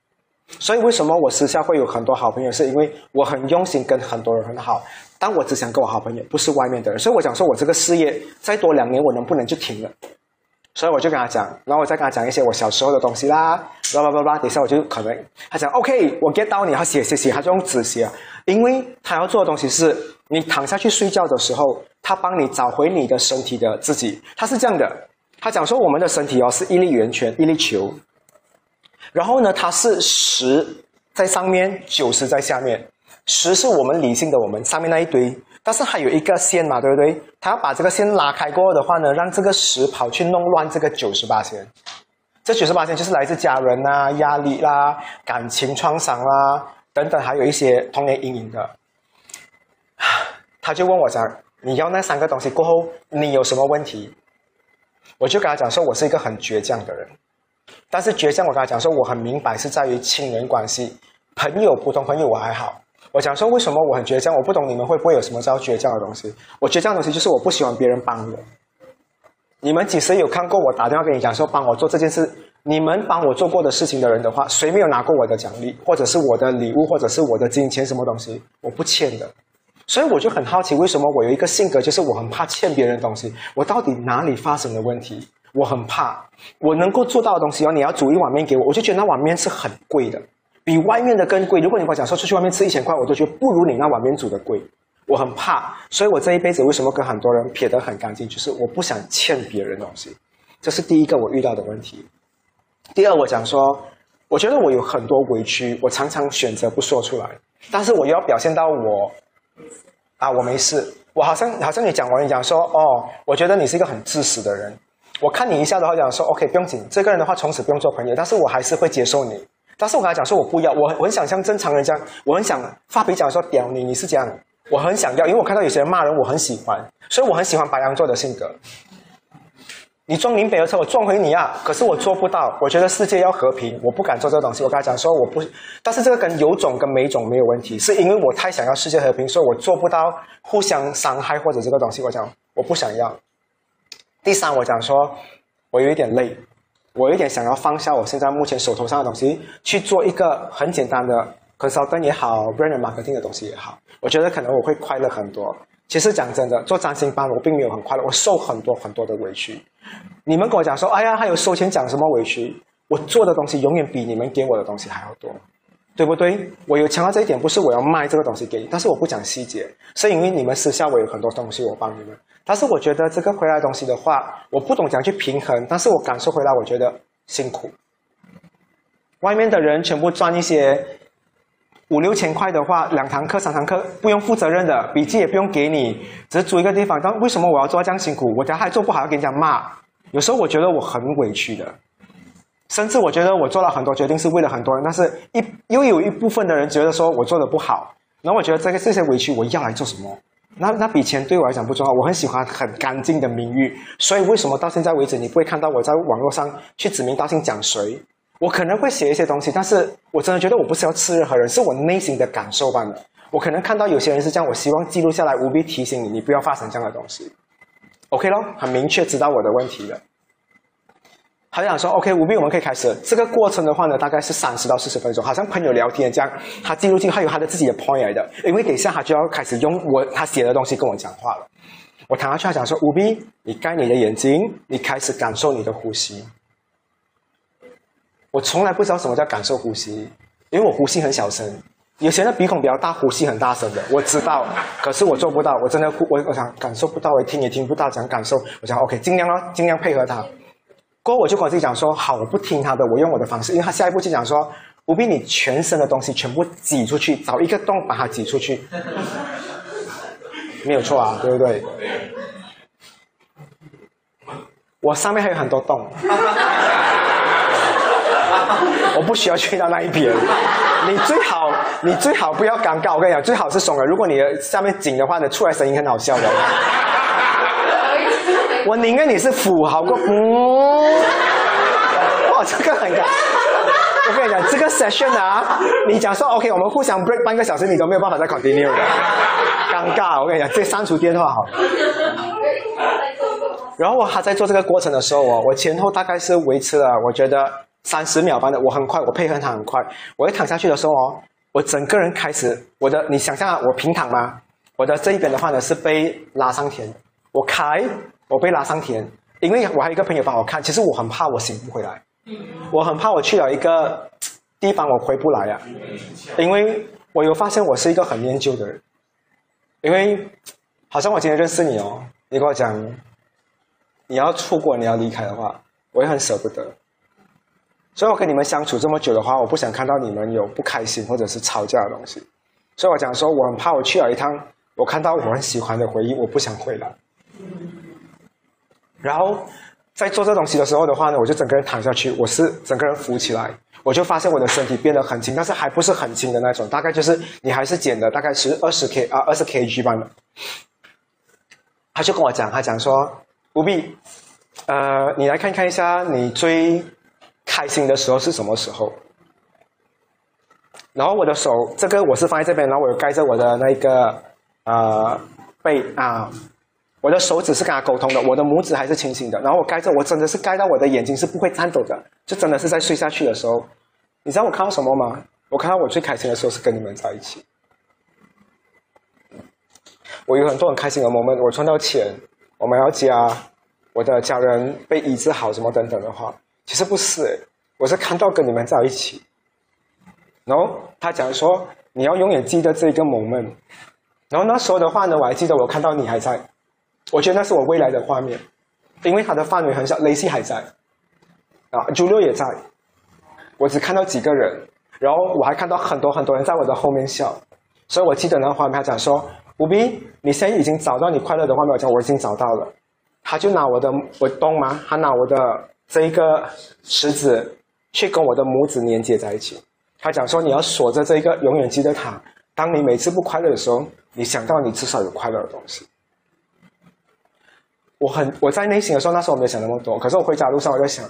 所以为什么我私下会有很多好朋友，是因为我很用心跟很多人很好，但我只想跟我好朋友，不是外面的人。所以我讲说我这个事业再多两年，我能不能就停了？所以我就跟他讲，然后我再跟他讲一些我小时候的东西啦，叭叭叭叭，等一下我就可能他讲 OK，我 get 到你，他写写写，他就用纸写，因为他要做的东西是你躺下去睡觉的时候，他帮你找回你的身体的自己，他是这样的，他讲说我们的身体哦是一粒圆圈，一粒球，然后呢它是十在上面，九十在下面，十是我们理性的我们上面那一堆。但是还有一个线嘛，对不对？他要把这个线拉开过后的话呢，让这个十跑去弄乱这个九十八线。这九十八线就是来自家人啦、压力啦、感情创伤啦等等，还有一些童年阴影的。他就问我讲：“你要那三个东西过后，你有什么问题？”我就跟他讲说：“我是一个很倔强的人，但是倔强我跟他讲说，我很明白是在于亲人关系，朋友普通朋友我还好。”我讲说为什么我很倔强，我不懂你们会不会有什么叫倔强的东西？我倔强的东西就是我不喜欢别人帮我。你们几时有看过我打电话跟你讲说帮我做这件事？你们帮我做过的事情的人的话，谁没有拿过我的奖励，或者是我的礼物，或者是我的金钱什么东西，我不欠的。所以我就很好奇，为什么我有一个性格，就是我很怕欠别人东西。我到底哪里发生了问题？我很怕，我能够做到的东西哦，你要煮一碗面给我，我就觉得那碗面是很贵的，比外面的更贵。如果你跟我讲说出去外面吃一千块，我都觉得不如你那碗面煮的贵。我很怕，所以我这一辈子为什么跟很多人撇得很干净，就是我不想欠别人东西。这是第一个我遇到的问题。第二，我讲说，我觉得我有很多委屈，我常常选择不说出来，但是我又要表现到我，啊，我没事。我好像好像你讲完，你讲说，哦，我觉得你是一个很自私的人。我看你一下的话，讲说，OK，不用紧，这个人的话从此不用做朋友，但是我还是会接受你。但是我跟他讲说，我不要，我我很想像正常人这样，我很想发脾气讲说屌你，你是这样，我很想要，因为我看到有些人骂人，我很喜欢，所以我很喜欢白羊座的性格。你撞林北的车，我撞回你啊！可是我做不到。我觉得世界要和平，我不敢做这个东西。我跟他讲说，我不，但是这个跟有种跟没种没有问题，是因为我太想要世界和平，所以我做不到互相伤害或者这个东西。我讲我不想要。第三，我讲说，我有一点累，我有点想要放下我现在目前手头上的东西，去做一个很简单的 consultant 也好，brand marketing 的东西也好，我觉得可能我会快乐很多。其实讲真的，做占星班我并没有很快乐，我受很多很多的委屈。你们跟我讲说，哎呀，还有收钱讲什么委屈？我做的东西永远比你们给我的东西还要多，对不对？我有强调这一点，不是我要卖这个东西给你，但是我不讲细节，是因为你们私下我有很多东西我帮你们。但是我觉得这个回来东西的话，我不懂怎样去平衡，但是我感受回来，我觉得辛苦。外面的人全部赚一些。五六千块的话，两堂课、三堂课不用负责任的，笔记也不用给你，只是租一个地方。但为什么我要做这样辛苦？我家还做不好要给人家骂。有时候我觉得我很委屈的，甚至我觉得我做了很多决定是为了很多人，但是一又有一部分的人觉得说我做的不好。然后我觉得这个这些委屈我要来做什么？那那笔钱对我来讲不重要。我很喜欢很干净的名誉，所以为什么到现在为止你不会看到我在网络上去指名道姓讲谁？我可能会写一些东西，但是我真的觉得我不是要刺任何人，是我内心的感受罢了。我可能看到有些人是这样，我希望记录下来，务必提醒你，你不要发生这样的东西。OK 咯，很明确知道我的问题了。他想说 OK，务必我们可以开始。这个过程的话呢，大概是三十到四十分钟，好像朋友聊天这样。他进入进，还有他的自己的 point 来的，因为等一下他就要开始用我他写的东西跟我讲话了。我躺下去，他讲说务必你盖你的眼睛，你开始感受你的呼吸。我从来不知道什么叫感受呼吸，因为我呼吸很小声。有些人鼻孔比较大，呼吸很大声的，我知道，可是我做不到。我真的，我我想感受不到，我听也听不到，讲感受。我想 OK，尽量咯，尽量配合他。过后我就跟我自己讲说，好，我不听他的，我用我的方式。因为他下一步就讲说，不必你全身的东西全部挤出去，找一个洞把它挤出去，没有错啊，对不对？我上面还有很多洞。我不需要去到那一边，你最好你最好不要尴尬。我跟你讲，最好是松的。如果你下面紧的话你，出来声音很好笑的。我宁愿你是俯好过嗯。哇，这个很尴。我跟你讲，这个 session 啊，你讲说 OK，我们互相 break 半个小时，你都没有办法再 continue 的，尴尬。我跟你讲，这删除电话好。然后我还在做这个过程的时候哦，我前后大概是维持了，我觉得。三十秒般的，我很快，我配合他很快。我一躺下去的时候哦，我整个人开始，我的，你想象我平躺吗？我的这一边的话呢是被拉上天，我开，我被拉上天，因为我还有一个朋友帮我看。其实我很怕我醒不回来，我很怕我去了一个地方我回不来呀，因为我有发现我是一个很念旧的人，因为好像我今天认识你哦，你跟我讲你要出国你要离开的话，我也很舍不得。所以我跟你们相处这么久的话，我不想看到你们有不开心或者是吵架的东西。所以我讲说，我很怕我去了一趟，我看到我很喜欢的回忆，我不想回来。然后在做这东西的时候的话呢，我就整个人躺下去，我是整个人浮起来，我就发现我的身体变得很轻，但是还不是很轻的那种，大概就是你还是减的，大概是二十 K 啊，二十 kg 吧。他就跟我讲，他讲说，不必，呃，你来看看一下你最。开心的时候是什么时候？然后我的手，这个我是放在这边，然后我盖着我的那个呃背啊，我的手指是跟他沟通的，我的拇指还是清醒的。然后我盖着，我真的是盖到我的眼睛是不会颤抖的，就真的是在睡下去的时候。你知道我看到什么吗？我看到我最开心的时候是跟你们在一起。我有很多很开心的 moment，我赚到钱，我们要家，我的家人被医治好什么等等的话，其实不是，我是看到跟你们在一起。然后他讲说你要永远记得这个 moment。然后那时候的话呢，我还记得我看到你还在。我觉得那是我未来的画面，因为它的范围很小，雷西还在，啊，朱六也在，我只看到几个人，然后我还看到很多很多人在我的后面笑，所以我记得那个画面，他讲说：“吴斌，你现在已经找到你快乐的画面。”我讲我已经找到了，他就拿我的我懂吗？他拿我的这一个食指去跟我的拇指连接在一起，他讲说：“你要锁着这一个，永远记得它。当你每次不快乐的时候，你想到你至少有快乐的东西。”我很我在内心的时候，那时候我没有想那么多。可是我回家的路上，我在想，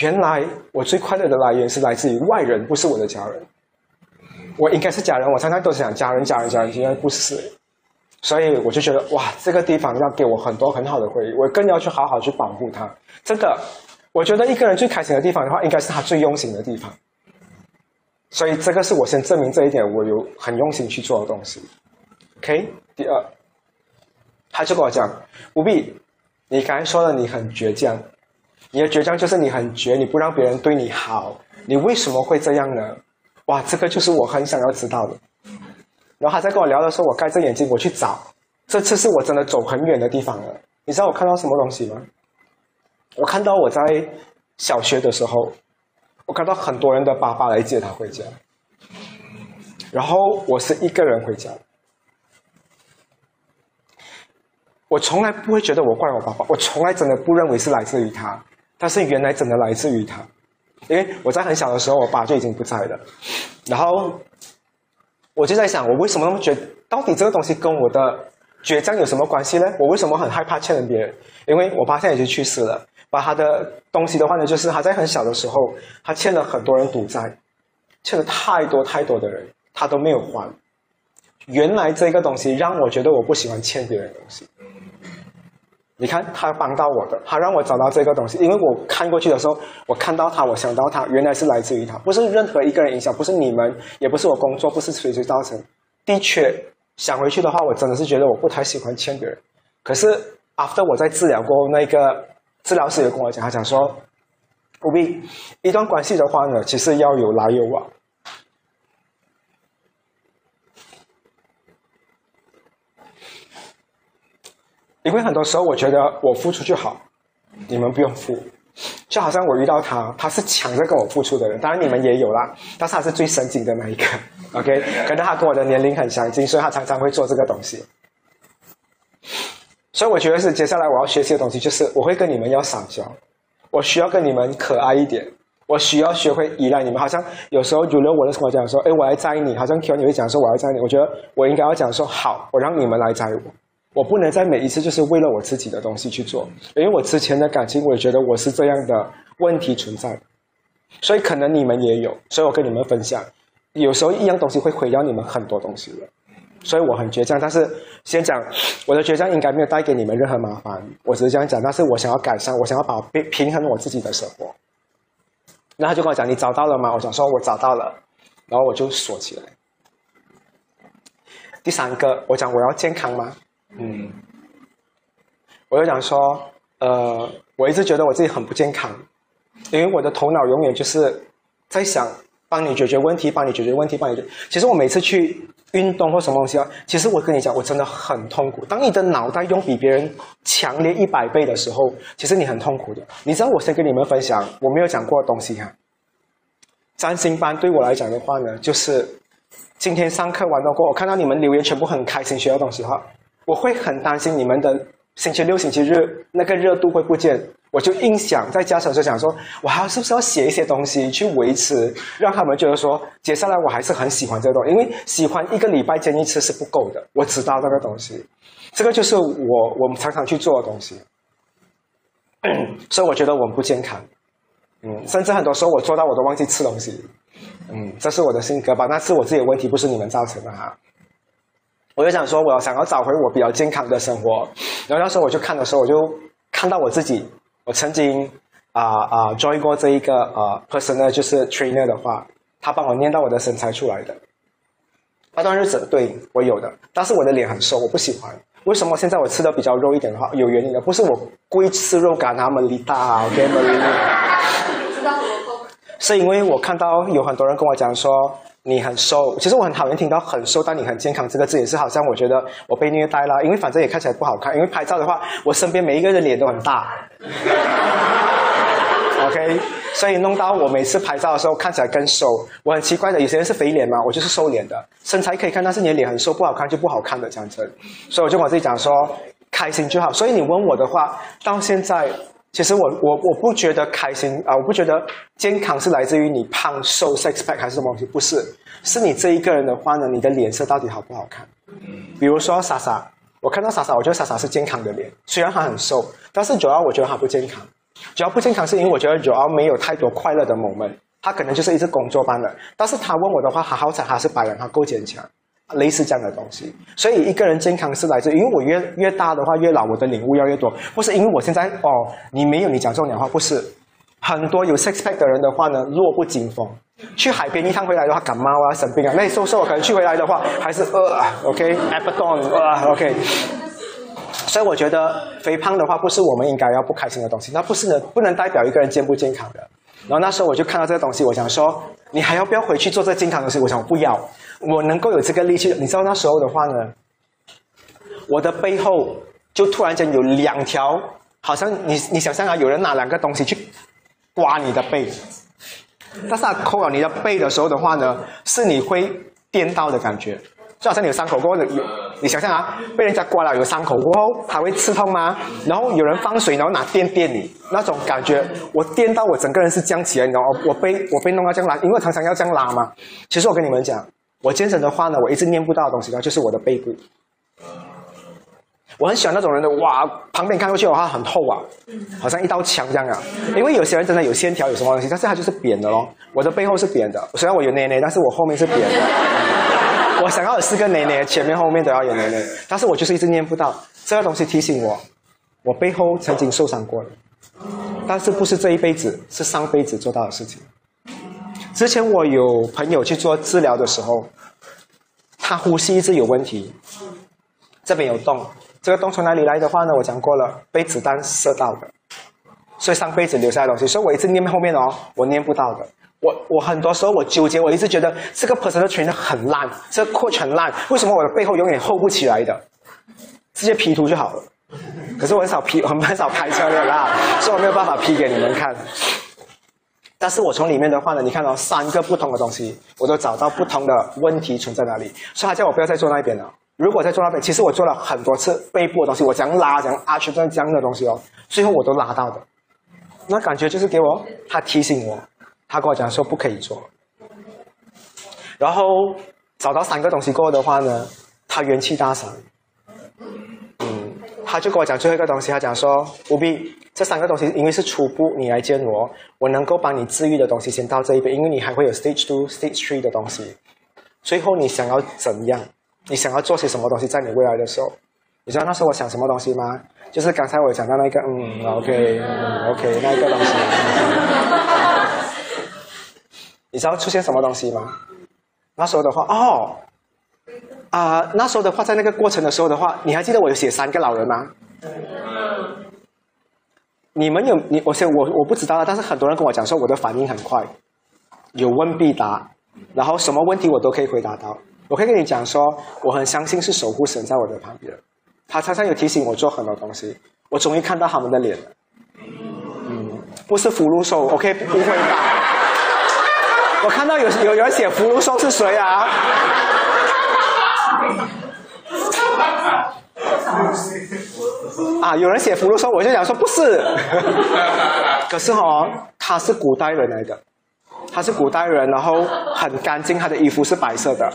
原来我最快乐的来源是来自于外人，不是我的家人。我应该是家人，我常常都想家人，家人，家人，原来不是。所以我就觉得，哇，这个地方要给我很多很好的回忆，我更要去好好去保护它。真的，我觉得一个人最开心的地方的话，应该是他最用心的地方。所以这个是我先证明这一点，我有很用心去做的东西。OK，第二，他就跟我讲，不必。你刚才说了，你很倔强，你的倔强就是你很倔，你不让别人对你好，你为什么会这样呢？哇，这个就是我很想要知道的。然后他在跟我聊的时候，我盖着眼睛我去找，这次是我真的走很远的地方了。你知道我看到什么东西吗？我看到我在小学的时候，我看到很多人的爸爸来接他回家，然后我是一个人回家。我从来不会觉得我怪我爸爸，我从来真的不认为是来自于他，但是原来真的来自于他，因为我在很小的时候，我爸就已经不在了，然后我就在想，我为什么那么觉，到底这个东西跟我的倔强有什么关系呢？我为什么很害怕欠人别人？因为我爸现在已经去世了，把他的东西的话呢，就是他在很小的时候，他欠了很多人赌债，欠了太多太多的人，他都没有还。原来这个东西让我觉得我不喜欢欠别人东西。你看，他帮到我的，他让我找到这个东西。因为我看过去的时候，我看到他，我想到他，原来是来自于他，不是任何一个人影响，不是你们，也不是我工作，不是谁谁造成。的确，想回去的话，我真的是觉得我不太喜欢欠别人。可是，after 我在治疗过后那个治疗师也跟我讲，他讲说，不必一段关系的话呢，其实要有来有往。因为很多时候，我觉得我付出就好，你们不用付。就好像我遇到他，他是抢着跟我付出的人，当然你们也有啦，但是他是最神经的那一个。OK，可能他跟我的年龄很相近，所以他常常会做这个东西。所以我觉得是接下来我要学习的东西，就是我会跟你们要撒娇，我需要跟你们可爱一点，我需要学会依赖你们。好像有时候有了我的时候讲说，哎，我来摘你，好像 Q 你会讲说我要摘你，我觉得我应该要讲说好，我让你们来摘我。我不能在每一次就是为了我自己的东西去做，因为我之前的感情，我也觉得我是这样的问题存在，所以可能你们也有，所以我跟你们分享，有时候一样东西会毁掉你们很多东西的，所以我很倔强。但是先讲我的倔强应该没有带给你们任何麻烦，我只是这样讲。但是我想要改善，我想要把平平衡我自己的生活。然后他就跟我讲：“你找到了吗？”我讲说：“我找到了。”然后我就锁起来。第三个，我讲我要健康吗？嗯，我就讲说，呃，我一直觉得我自己很不健康，因为我的头脑永远就是在想帮你解决问题，帮你解决问题，帮你解。其实我每次去运动或什么东西啊，其实我跟你讲，我真的很痛苦。当你的脑袋用比别人强烈一百倍的时候，其实你很痛苦的。你知道，我先跟你们分享我没有讲过的东西哈。占星班对我来讲的话呢，就是今天上课完了过后，我看到你们留言全部很开心学到东西哈。我会很担心你们的星期六、星期日那个热度会不见，我就硬想在家时就想说，我还是不是要写一些东西去维持，让他们觉得说，接下来我还是很喜欢这个东西，因为喜欢一个礼拜见一次是不够的。我知道那个东西，这个就是我我们常常去做的东西，所以我觉得我们不健康，嗯，甚至很多时候我做到我都忘记吃东西，嗯，这是我的性格吧，那是我自己的问题，不是你们造成的哈。我就想说，我想要找回我比较健康的生活。然后那时候我就看的时候，我就看到我自己，我曾经啊啊 join 过这一个呃 personal 就是 trainer 的话，他帮我练到我的身材出来的。那段日子对我有的，但是我的脸很瘦，我不喜欢。为什么现在我吃的比较肉一点的话，有原因的，不是我故意吃肉感啊，们力大啊，OK 吗？知道？是因为我看到有很多人跟我讲说你很瘦，其实我很讨厌听到很瘦但你很健康这个字，也是好像我觉得我被虐待啦，因为反正也看起来不好看，因为拍照的话，我身边每一个人脸都很大，OK，所以弄到我每次拍照的时候看起来更瘦，我很奇怪的，有些人是肥脸嘛，我就是瘦脸的，身材可以看，但是你的脸很瘦，不好看就不好看的这样子，所以我就跟我自己讲说开心就好。所以你问我的话，到现在。其实我我我不觉得开心啊，我不觉得健康是来自于你胖瘦 six pack 还是什么东西，不是，是你这一个人的话呢，你的脸色到底好不好看？比如说莎莎，我看到莎莎，我觉得莎莎是健康的脸，虽然她很瘦，但是主要我觉得她不健康。主要不健康是因为我觉得主要没有太多快乐的 moment，她可能就是一直工作般的。但是她问我的话，她好彩她是白人，她够坚强。类似这样的东西，所以一个人健康是来自，因为我越越大的话越老，我的领悟要越多。不是因为我现在哦，你没有你讲这种话，不是。很多有 six pack 的人的话呢，弱不禁风。去海边一趟回来的话，感冒啊、生病啊，那瘦瘦可能去回来的话还是呃，OK，abdomen，呃，OK。所以我觉得肥胖的话不是我们应该要不开心的东西，那不是呢，不能代表一个人健不健康的。然后那时候我就看到这个东西，我想说，你还要不要回去做这健康的东西？我想我不要。我能够有这个力气，你知道那时候的话呢，我的背后就突然间有两条，好像你你想象啊，有人拿两个东西去刮你的背，但是他抠了你的背的时候的话呢，是你会颠倒的感觉，就好像你有伤口过后，有你想象啊，被人家刮了有伤口过后，它会刺痛吗？然后有人放水，然后拿电电你，那种感觉，我颠到我整个人是僵起来，你知道吗？我被我被弄到这样拉，因为常常要这样拉嘛。其实我跟你们讲。我健身的话呢，我一直念不到的东西呢，就是我的背部。我很喜欢那种人的哇，旁边看过去的话很厚啊，好像一道墙这样啊。因为有些人真的有线条，有什么东西，但是他就是扁的咯。我的背后是扁的，虽然我有奶奶，但是我后面是扁的。我想要有四个奶奶，前面后面都要有奶奶，但是我就是一直念不到。这个东西提醒我，我背后曾经受伤过了，但是不是这一辈子，是上辈子做到的事情。之前我有朋友去做治疗的时候，他呼吸一直有问题，这边有洞，这个洞从哪里来的话呢？我讲过了，被子弹射到的，所以上辈子留下的东西。所以我一直念后面哦，我念不到的。我我很多时候我纠结，我一直觉得这个 personal trainer 很烂，这个 coach 很烂，为什么我的背后永远厚不起来的？直接 P 图就好了。可是我很少 P，很很少拍车的啦，所以我没有办法 P 给你们看。但是我从里面的话呢，你看到三个不同的东西，我都找到不同的问题存在哪里，所以他叫我不要再做那边了。如果再做那边，其实我做了很多次背部的东西，我讲拉讲阿全这样的东西哦，最后我都拉到的。那感觉就是给我他提醒我，他跟我讲说不可以做。然后找到三个东西过后的话呢，他元气大伤。他就跟我讲最后一个东西，他讲说不必。这三个东西，因为是初步，你来见我，我能够帮你治愈的东西先到这一边，因为你还会有 stage two、stage three 的东西。最后你想要怎样？你想要做些什么东西？在你未来的时候，你知道那时候我想什么东西吗？就是刚才我讲到那个，嗯，OK，嗯，OK，那一个东西。你知道出现什么东西吗？那时候的话，哦，啊，那时候的话，在那个过程的时候的话，你还记得我有写三个老人吗？你们有你，我先我我不知道，但是很多人跟我讲说我的反应很快，有问必答，然后什么问题我都可以回答到。我可以跟你讲说，我很相信是守护神在我的旁边，他常常有提醒我做很多东西。我终于看到他们的脸了，嗯，不是福禄寿，OK，不会吧？我看到有有人写福禄寿是谁啊？啊，有人写福禄寿，我就想说不是。可是哦，他是古代人来的，他是古代人，然后很干净，他的衣服是白色的。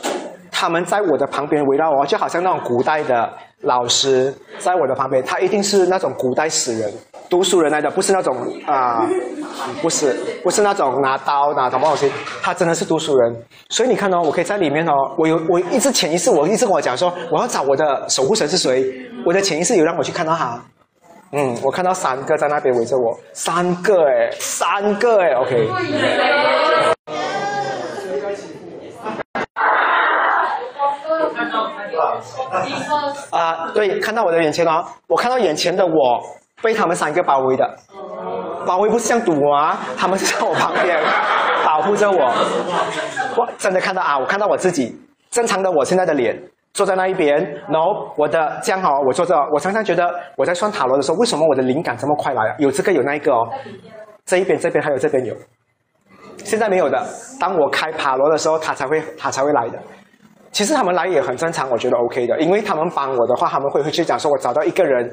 他们在我的旁边围绕我，就好像那种古代的老师在我的旁边。他一定是那种古代死人、读书人来的，不是那种啊 不是，不是那种拿刀拿什么东西，他真的是读书人。所以你看哦，我可以在里面哦，我有我一直潜意识，我一直跟我讲说，我要找我的守护神是谁。我的潜意识有让我去看到他。嗯，我看到三个在那边围着我，三个哎，三个哎，OK。啊，对，看到我的眼前哦，我看到眼前的我被他们三个包围的，包围不是像堵啊，他们是在我旁边 保护着我。我真的看到啊，我看到我自己正常的我现在的脸坐在那一边，然后我的这样好，我坐着，我常常觉得我在算塔罗的时候，为什么我的灵感这么快来啊？有这个有那一个哦，这一边这边还有这边有，现在没有的。当我开塔罗的时候，他才会他才会来的。其实他们来也很正常，我觉得 OK 的，因为他们帮我的话，他们会回去讲说，我找到一个人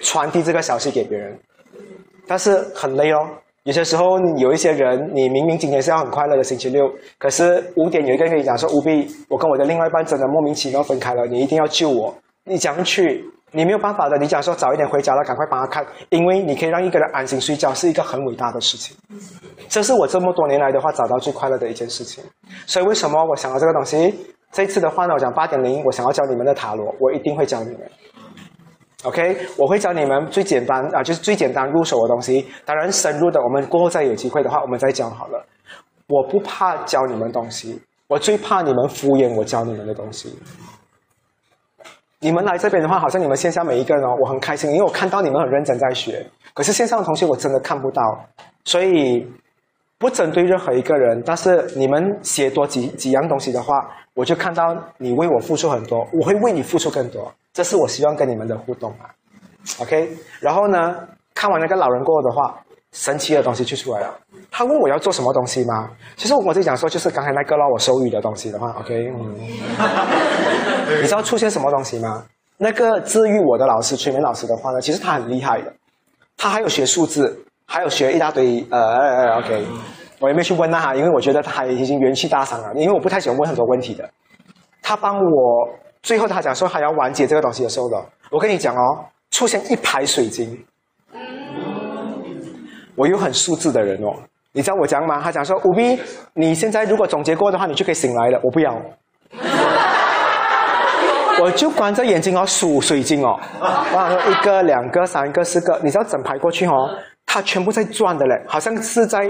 传递这个消息给别人，但是很累哦。有些时候有一些人，你明明今天是要很快乐的星期六，可是五点有一个人跟你讲说，务必我跟我的另外一半真的莫名其妙分开了，你一定要救我。你讲去，你没有办法的。你讲说早一点回家了，赶快帮他看，因为你可以让一个人安心睡觉，是一个很伟大的事情。这是我这么多年来的话找到最快乐的一件事情。所以为什么我想到这个东西？这次的话呢，我讲八点零，我想要教你们的塔罗，我一定会教你们。OK，我会教你们最简单啊，就是最简单入手的东西。当然深入的，我们过后再有机会的话，我们再教好了。我不怕教你们东西，我最怕你们敷衍我教你们的东西。你们来这边的话，好像你们线下每一个人哦，我很开心，因为我看到你们很认真在学。可是线上的同学我真的看不到，所以不针对任何一个人，但是你们写多几几样东西的话。我就看到你为我付出很多，我会为你付出更多，这是我希望跟你们的互动啊。OK，然后呢，看完那个老人过后的话，神奇的东西就出来了。他问我要做什么东西吗？其实我就讲说，就是刚才那个让我手语的东西的话，OK，嗯，你知道出现什么东西吗？那个治愈我的老师，催眠老师的话呢，其实他很厉害的，他还有学数字，还有学一大堆呃，OK。我也没去问他哈，因为我觉得他已经元气大伤了。因为我不太喜欢问很多问题的。他帮我最后他讲说还要完结这个东西的时候的，我跟你讲哦，出现一排水晶。我有很数字的人哦，你知道我讲吗？他讲说五 B，你现在如果总结过的话，你就可以醒来了。我不要，我就关着眼睛哦数水晶哦，哇，一个、两个、三个、四个，你知道整排过去哦，它全部在转的嘞，好像是在。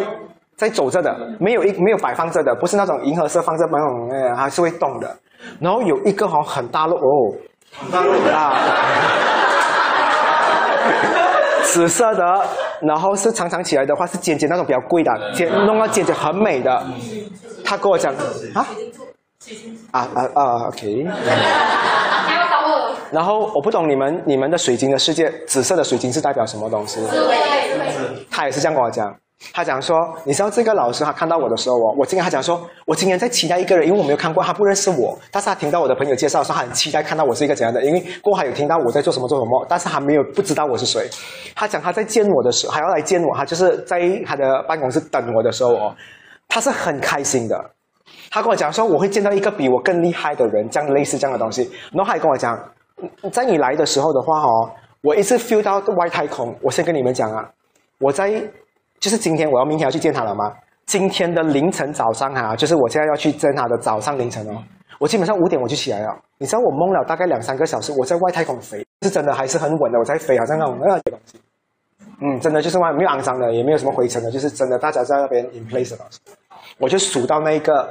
在走着的，没有一没有摆放着的，不是那种银河色放着那种，呃，还是会动的。然后有一个好很大的哦，很大陆啊，紫色的，然后是长长起来的话是尖尖那种比较贵的，尖弄到尖尖很美的。他跟我讲啊，啊啊啊，OK。然后我不懂你们你们的水晶的世界，紫色的水晶是代表什么东西？他也是这样跟我讲。他讲说，你知道这个老师他看到我的时候哦，我今天他讲说，我今天在期待一个人，因为我没有看过，他不认识我，但是他听到我的朋友介绍说，他很期待看到我是一个怎样的，因为过还有听到我在做什么做什么，但是还没有不知道我是谁。他讲他在见我的时候，还要来见我，他就是在他的办公室等我的时候哦，他是很开心的。他跟我讲说，我会见到一个比我更厉害的人，这样类似这样的东西。然后还跟我讲，在你来的时候的话哦，我一直 feel 到外太空。我先跟你们讲啊，我在。就是今天，我要明天要去见他了吗？今天的凌晨早上啊，就是我现在要去见他的早上凌晨哦。我基本上五点我就起来了。你知道我懵了大概两三个小时，我在外太空飞，是真的还是很稳的。我在飞，好像那种那东西。嗯，真的就是外没有肮脏的，也没有什么灰尘的，就是真的大家在那边 in place 的东西。我就数到那一个，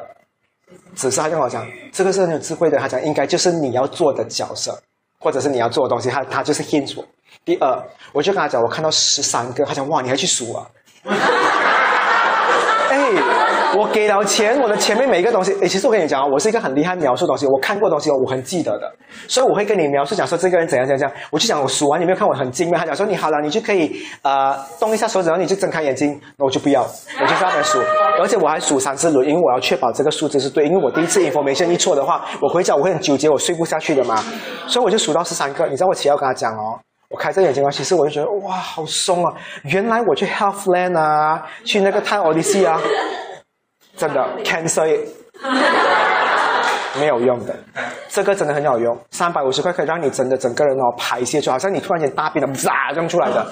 只是他跟我讲，这个是很有智慧的。他讲应该就是你要做的角色，或者是你要做的东西，他他就是 hint 我。第二，我就跟他讲，我看到十三个，他讲哇，你还去数啊？哎，我给了钱，我的前面每一个东西，哎，其实我跟你讲啊，我是一个很厉害描述东西，我看过东西，我很记得的，所以我会跟你描述讲说这个人怎样怎样怎样。我就讲我数完，你没有看我很精妙？他讲说你好了，你就可以呃动一下手指，然后你就睁开眼睛，那我就不要，我就在那边数，而且我还数三次轮，因为我要确保这个数字是对，因为我第一次 information 一错的话，我回家我会很纠结，我睡不下去的嘛，所以我就数到十三个，你知道我起要跟他讲哦。我开着眼睛啊，其实我就觉得哇，好松啊！原来我去 Healthland 啊，去那个泰奥利西啊，真的 cancel it，没有用的。这个真的很有用，三百五十块可以让你真的整个人哦排泄，就好像你突然间大便了，唰这样出来的。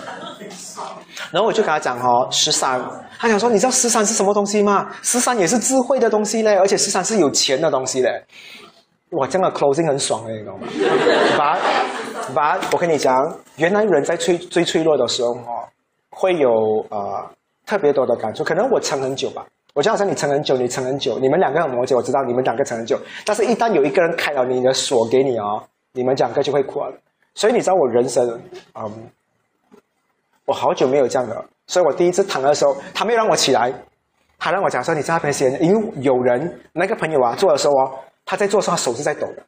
然后我就跟他讲哦，十三，他想说你知道十三是什么东西吗？十三也是智慧的东西嘞，而且十三是有钱的东西嘞。哇，这样的 closing 很爽嘞，你知道吗？把把，我跟你讲，原来人在脆最脆弱的时候哦，会有呃特别多的感触。可能我撑很久吧，我就好像你撑很久，你撑很久，你们两个很摩羯，我知道你们两个撑很久。但是，一旦有一个人开了你的锁给你哦，你们两个就会哭了。所以你知道我人生，嗯，我好久没有这样的。所以我第一次躺的时候，他没有让我起来，他让我讲说你在那边先，因为有人那个朋友啊做的时候哦。他在做时候，手是在抖的。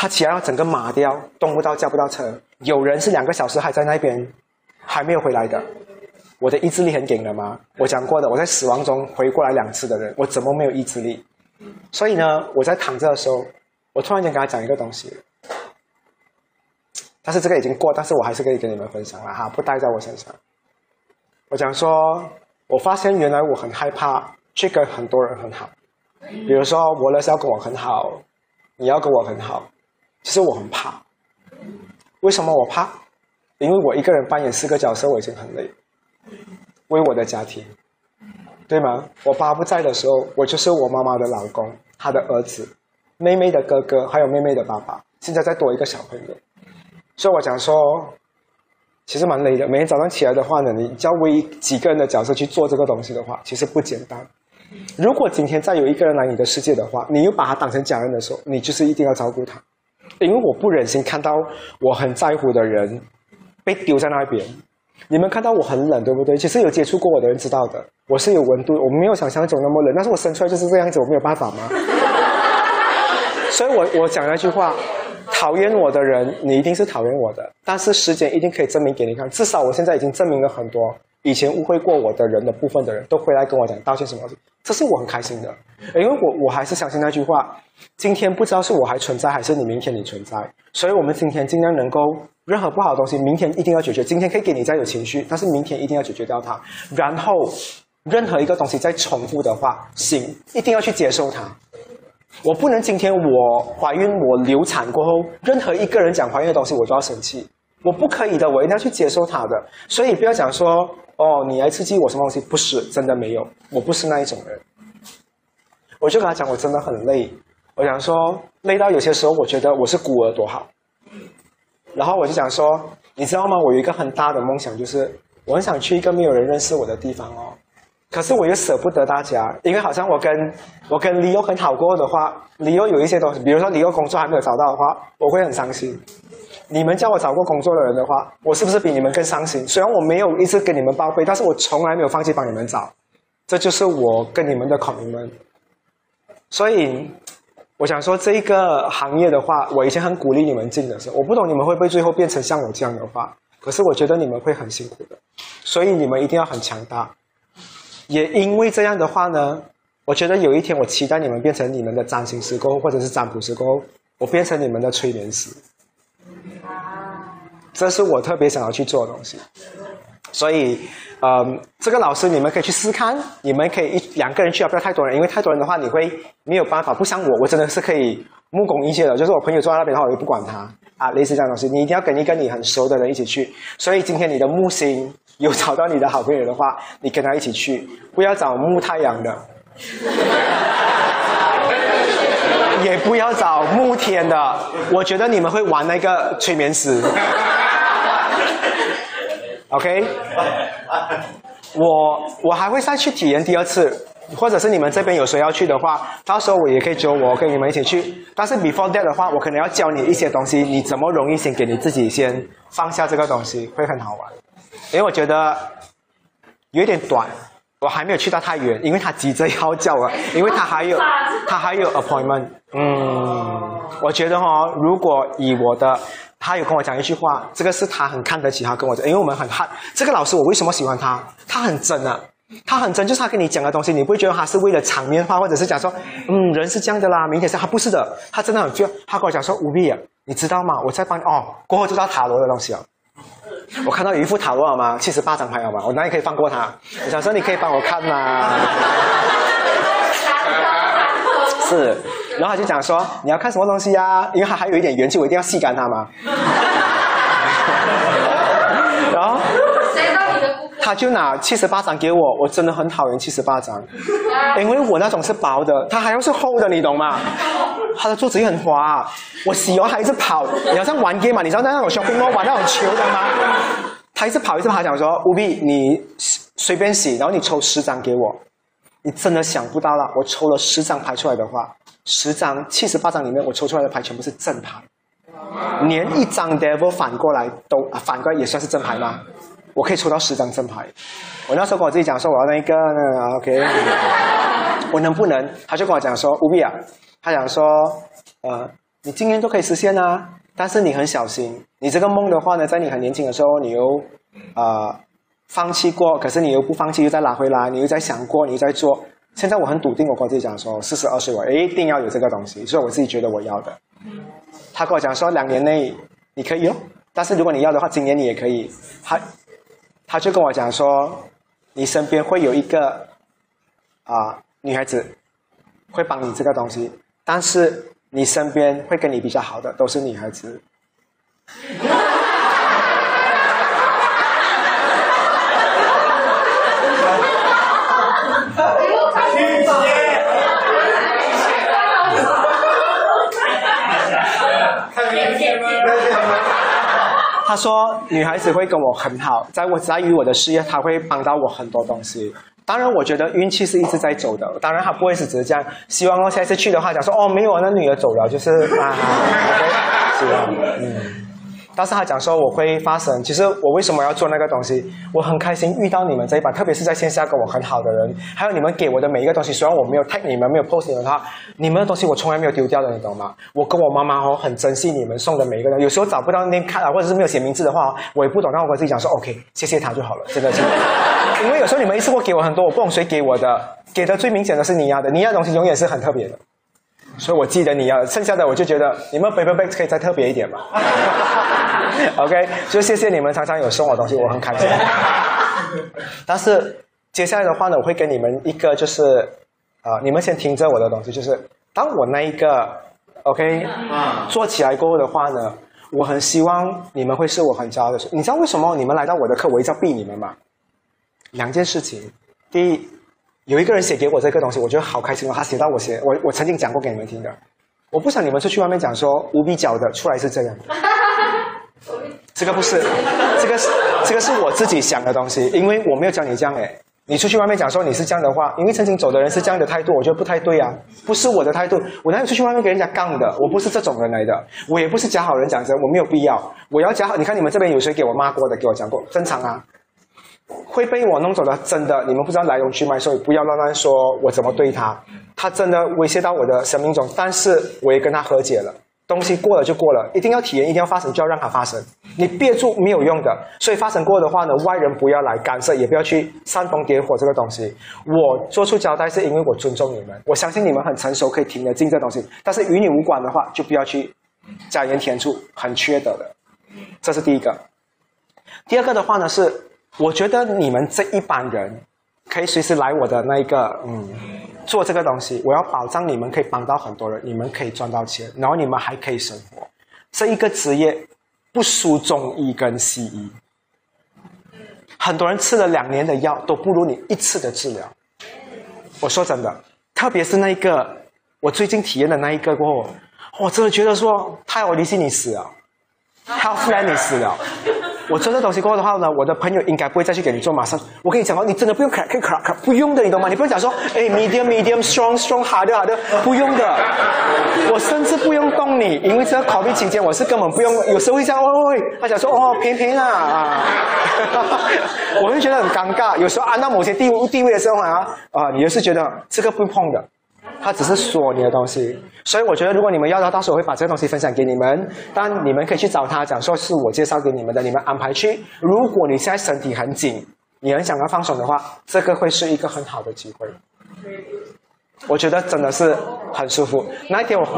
他起来要整个麻掉，动不到，叫不到车。有人是两个小时还在那边，还没有回来的。我的意志力很顶的吗？我讲过的，我在死亡中回过来两次的人，我怎么没有意志力？所以呢，我在躺着的时候，我突然间跟他讲一个东西。但是这个已经过，但是我还是可以跟你们分享了哈，不带在我身上。我讲说，我发现原来我很害怕去跟很多人很好。比如说，我乐是要跟我很好，你要跟我很好，其实我很怕。为什么我怕？因为我一个人扮演四个角色，我已经很累。为我的家庭，对吗？我爸不在的时候，我就是我妈妈的老公，她的儿子，妹妹的哥哥，还有妹妹的爸爸。现在再多一个小朋友，所以我讲说，其实蛮累的。每天早上起来的话呢，你叫为几个人的角色去做这个东西的话，其实不简单。如果今天再有一个人来你的世界的话，你又把他当成家人的时候，你就是一定要照顾他，因为我不忍心看到我很在乎的人被丢在那边。你们看到我很冷，对不对？其实有接触过我的人知道的，我是有温度，我没有想象中那么冷。但是我生出来就是这样子，我没有办法吗？所以我我讲那句话，讨厌我的人，你一定是讨厌我的，但是时间一定可以证明给你看。至少我现在已经证明了很多。以前误会过我的人的部分的人都回来跟我讲道歉什么，这是我很开心的，因为我我还是相信那句话，今天不知道是我还存在还是你明天你存在，所以我们今天尽量能够任何不好的东西，明天一定要解决。今天可以给你再有情绪，但是明天一定要解决掉它。然后任何一个东西再重复的话，行，一定要去接受它。我不能今天我怀孕我流产过后，任何一个人讲怀孕的东西我都要生气，我不可以的，我一定要去接受它的。所以不要讲说。哦，你来刺激我什么东西？不是，真的没有，我不是那一种人。我就跟他讲，我真的很累。我想说，累到有些时候，我觉得我是孤儿多好。然后我就想说，你知道吗？我有一个很大的梦想，就是我很想去一个没有人认识我的地方哦。可是我又舍不得大家，因为好像我跟我跟李欧很好过的话，李欧有一些东西，比如说李欧工作还没有找到的话，我会很伤心。你们叫我找过工作的人的话，我是不是比你们更伤心？虽然我没有一直跟你们报备，但是我从来没有放弃帮你们找，这就是我跟你们的孔明们。所以，我想说这一个行业的话，我以前很鼓励你们进的时候，我不懂你们会不会最后变成像我这样的话，可是我觉得你们会很辛苦的，所以你们一定要很强大。也因为这样的话呢，我觉得有一天我期待你们变成你们的占星师后，或者是占卜师后，我变成你们的催眠师。这是我特别想要去做的东西，所以，呃，这个老师你们可以去试看，你们可以一两个人去啊，不要太多人，因为太多人的话你会没有办法。不像我，我真的是可以目攻一切的，就是我朋友坐在那边的话，我就不管他啊，类似这样东西，你一定要跟一个你很熟的人一起去。所以今天你的木星有找到你的好朋友的话，你跟他一起去，不要找木太阳的。也不要找木天的，我觉得你们会玩那个催眠师。OK，我我还会再去体验第二次，或者是你们这边有谁要去的话，到时候我也可以揪我跟你们一起去。但是 before that 的话，我可能要教你一些东西，你怎么容易先给你自己先放下这个东西，会很好玩。因为我觉得有点短。我还没有去到太远，因为他急着要叫我，因为他还有他还有 appointment。嗯，我觉得哈，如果以我的，他有跟我讲一句话，这个是他很看得起他跟我讲，因为我们很汉。这个老师我为什么喜欢他？他很真啊，他很真，就是他跟你讲的东西，你不会觉得他是为了场面话，或者是讲说，嗯，人是这样的啦，明天是，他不是的，他真的很就，他跟我讲说，吴碧啊，你知道吗？我在帮哦，过后就知道塔罗的东西了。我看到有一副塔罗好吗？七十八张牌好吗？我哪里可以放过他？我想说你可以帮我看吗？是，然后他就讲说你要看什么东西呀？因为他还有一点元气，我一定要吸干他嘛。然后谁他就拿七十八张给我，我真的很讨厌七十八张，因为我那种是薄的，他还要是厚的，你懂吗？他的桌子也很滑，我洗完还一直跑，你好像玩 game 嘛，你知道那种 shopping mall 玩那种球的吗？他一直跑一直跑，讲说务必你随便洗，然后你抽十张给我，你真的想不到了，我抽了十张牌出来的话，十张七十八张里面我抽出来的牌全部是正牌，连一张 devil 反过来都反过来也算是正牌吗？我可以抽到十张正牌。我那时候跟我自己讲说，我要那一个那个 OK，我能不能？他就跟我讲说，务必啊，他讲说，呃，你今年都可以实现啊，但是你很小心，你这个梦的话呢，在你很年轻的时候，你又啊、放弃过，可是你又不放弃，又再拿回来，你又在想过，你又在做。现在我很笃定，我跟我自己讲说，四十二岁我一定要有这个东西，所以我自己觉得我要的。他跟我讲说，两年内你可以哦，但是如果你要的话，今年你也可以。他他就跟我讲说，你身边会有一个啊、女孩子会帮你这个东西，但是你身边会跟你比较好的都是女孩子。曲解。看明显吗？他说女孩子会跟我很好，在我在于我的事业，她会帮到我很多东西。当然，我觉得运气是一直在走的。当然，他不会是只是这样。希望我下次去的话，讲说哦，没有，那女的走了，就是啊，OK，希望嗯。但是他讲说我会发生，其实我为什么要做那个东西？我很开心遇到你们这一班，特别是在线下跟我很好的人，还有你们给我的每一个东西。虽然我没有 tag 你们，没有 post 你们的话，你们的东西我从来没有丢掉的，你懂吗？我跟我妈妈哦很珍惜你们送的每一个人，有时候找不到那卡啊，或者是没有写名字的话，我也不懂，但我跟自己讲说 OK，谢谢他就好了，真的是。因为有时候你们一次过给我很多，我不懂谁给我的，给的最明显的是你要的，你要的东西永远是很特别的。所以我记得你要，剩下的我就觉得你们 paper bag 可以再特别一点嘛。OK，就谢谢你们常常有送我东西，我很开心。但是接下来的话呢，我会给你们一个就是，啊、你们先听着我的东西，就是当我那一个 OK 做起来过后的话呢，我很希望你们会是我很骄傲的。你知道为什么你们来到我的课，我一直要逼你们吗？两件事情，第一。有一个人写给我这个东西，我觉得好开心哦。他写到我写，我我曾经讲过给你们听的。我不想你们出去外面讲说无比角的出来是这样，这个不是，这个是这个是我自己想的东西，因为我没有教你这样诶。你出去外面讲说你是这样的话，因为曾经走的人是这样的态度，我觉得不太对啊，不是我的态度。我哪有出去外面给人家杠的？我不是这种人来的，我也不是假好人讲真，我没有必要。我要假好，你看你们这边有谁给我骂过的，给我讲过，正常啊。会被我弄走的，真的，你们不知道来龙去脉，所以不要乱乱说我怎么对他。他真的威胁到我的生命中，但是我也跟他和解了。东西过了就过了，一定要体验，一定要发生，就要让它发生。你憋住没有用的，所以发生过的话呢，外人不要来干涉，也不要去煽风点火这个东西。我做出交代是因为我尊重你们，我相信你们很成熟，可以听得进这东西。但是与你无关的话，就不要去加盐添醋，很缺德的。这是第一个。第二个的话呢是。我觉得你们这一帮人可以随时来我的那一个，嗯，做这个东西。我要保障你们可以帮到很多人，你们可以赚到钱，然后你们还可以生活。这一个职业不输中医跟西医，很多人吃了两年的药都不如你一次的治疗。我说真的，特别是那一个我最近体验的那一个过后，我真的觉得说太我离心你死了，他忽然你死了。我做这东西过后的话呢，我的朋友应该不会再去给你做马上。我跟你讲哦，你真的不用卡，可以卡卡，不用的，你懂吗？你不用讲说，哎，medium medium strong strong hard hard，不用的。我甚至不用动你，因为这个 COVID 期间我是根本不用。有时候会这样，喂喂喂，他讲说哦，偏偏啊啊，我会觉得很尴尬。有时候按到某些地位地位的时候啊啊，你就是觉得这个不碰的。他只是说你的东西，所以我觉得如果你们要的，到时候我会把这个东西分享给你们。但你们可以去找他讲说是我介绍给你们的，你们安排去。如果你现在身体很紧，你很想要放松的话，这个会是一个很好的机会。我觉得真的是很舒服。那一天我，啊，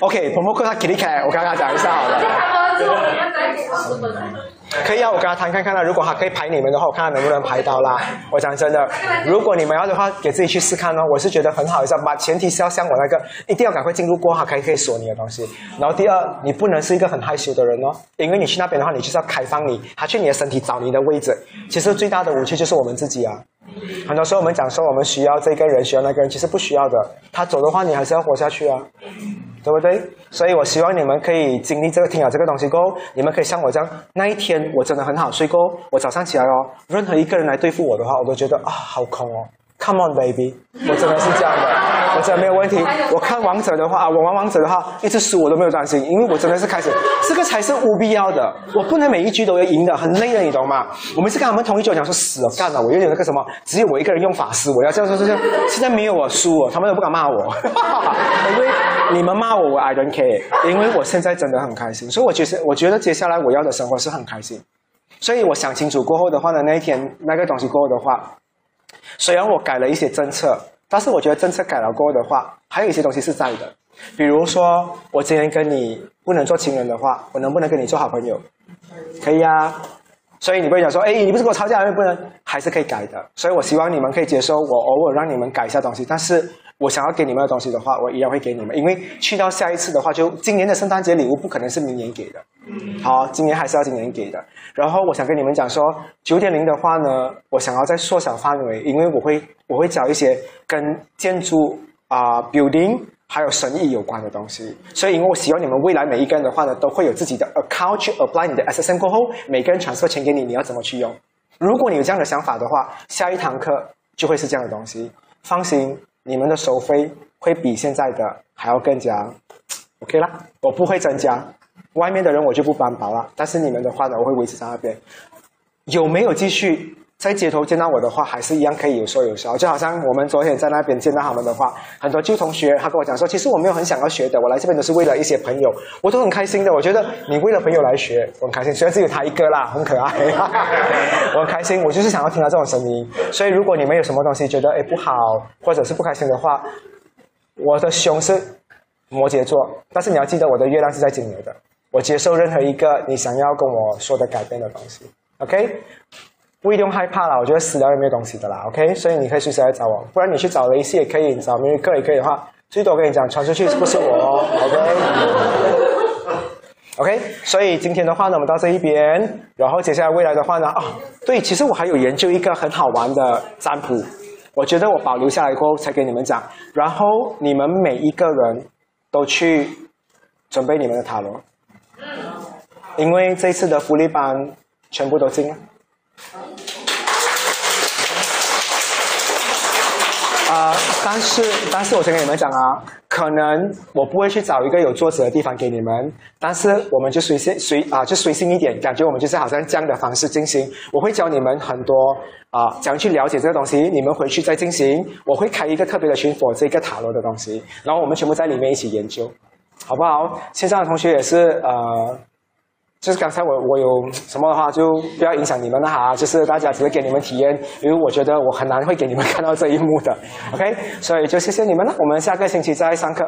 OK，彭博克他给你开，我刚刚讲一下好了。可以啊，我跟他谈看看啦。如果他可以排你们的话，我看他能不能排到啦。我讲真的，如果你们要的话，给自己去试看哦。我是觉得很好，一下，把前提是要像我那个，一定要赶快进入过，哈可以可以锁你的东西。然后第二，你不能是一个很害羞的人哦，因为你去那边的话，你就是要开放你，他去你的身体找你的位置。其实最大的武器就是我们自己啊。很多时候我们讲说我们需要这个人，需要那个人，其实不需要的。他走的话，你还是要活下去啊。对不对？所以我希望你们可以经历这个听了这个东西过后，你们可以像我这样，那一天我真的很好睡过，我早上起来哦，任何一个人来对付我的话，我都觉得啊，好空哦。Come on, baby！我真的是这样的，我真的没有问题。我看王者的话啊，我玩王者的话，一直输我都没有担心，因为我真的是开始，这个才是无必要的。我不能每一局都要赢的，很累的，你懂吗？我每次跟他们同一局讲说死了干了，我有点那个什么，只有我一个人用法师，我要这样说这样。现在没有我输了，他们都不敢骂我，因为你们骂我，我 I don't care，因为我现在真的很开心，所以我觉得我觉得接下来我要的生活是很开心。所以我想清楚过后的话呢，那一天那个东西过后的话。虽然我改了一些政策，但是我觉得政策改了过后的话，还有一些东西是在的。比如说，我今天跟你不能做情人的话，我能不能跟你做好朋友？可以啊。所以你不会讲说，哎，你不是跟我吵架，不能，还是可以改的。所以我希望你们可以接受我偶尔让你们改一下东西，但是。我想要给你们的东西的话，我一样会给你们，因为去到下一次的话，就今年的圣诞节礼物不可能是明年给的，好，今年还是要今年给的。然后我想跟你们讲说，九点零的话呢，我想要再缩小范围，因为我会我会找一些跟建筑啊、building 还有生意有关的东西，所以因为我希望你们未来每一个人的话呢，都会有自己的 account 去 apply 你的 SSM 过后，每个人传 r 钱给你，你要怎么去用？如果你有这样的想法的话，下一堂课就会是这样的东西，放心。你们的收费会比现在的还要更加 OK 啦，我不会增加，外面的人我就不担保了。但是你们的话呢，我会维持在那边。有没有继续？在街头见到我的话，还是一样可以有说有笑。就好像我们昨天在那边见到他们的话，很多旧同学他跟我讲说，其实我没有很想要学的，我来这边都是为了一些朋友，我都很开心的。我觉得你为了朋友来学，我很开心。虽然只有他一个啦，很可爱，我很开心。我就是想要听到这种声音。所以如果你们有什么东西觉得哎不好，或者是不开心的话，我的熊是摩羯座，但是你要记得我的月亮是在金牛的。我接受任何一个你想要跟我说的改变的东西。OK。不一定害怕啦，我觉得死掉也没有东西的啦，OK，所以你可以随时来找我，不然你去找雷西也可以，找明克也可以的话，最多我跟你讲，传出去是不是我哦？OK，OK，所以今天的话呢，我们到这一边，然后接下来未来的话呢，啊，对，其实我还有研究一个很好玩的占卜，我觉得我保留下来过后才给你们讲，然后你们每一个人都去准备你们的塔罗，因为这次的福利班全部都进了。啊，但是但是我先跟你们讲啊，可能我不会去找一个有桌子的地方给你们，但是我们就随性随啊，就随性一点，感觉我们就是好像这样的方式进行。我会教你们很多啊，怎样去了解这个东西，你们回去再进行。我会开一个特别的群 for 这个塔罗的东西，然后我们全部在里面一起研究，好不好？线上的同学也是呃。就是刚才我我有什么的话，就不要影响你们了哈。就是大家只是给你们体验，因为我觉得我很难会给你们看到这一幕的。OK，所以就谢谢你们了。我们下个星期再上课。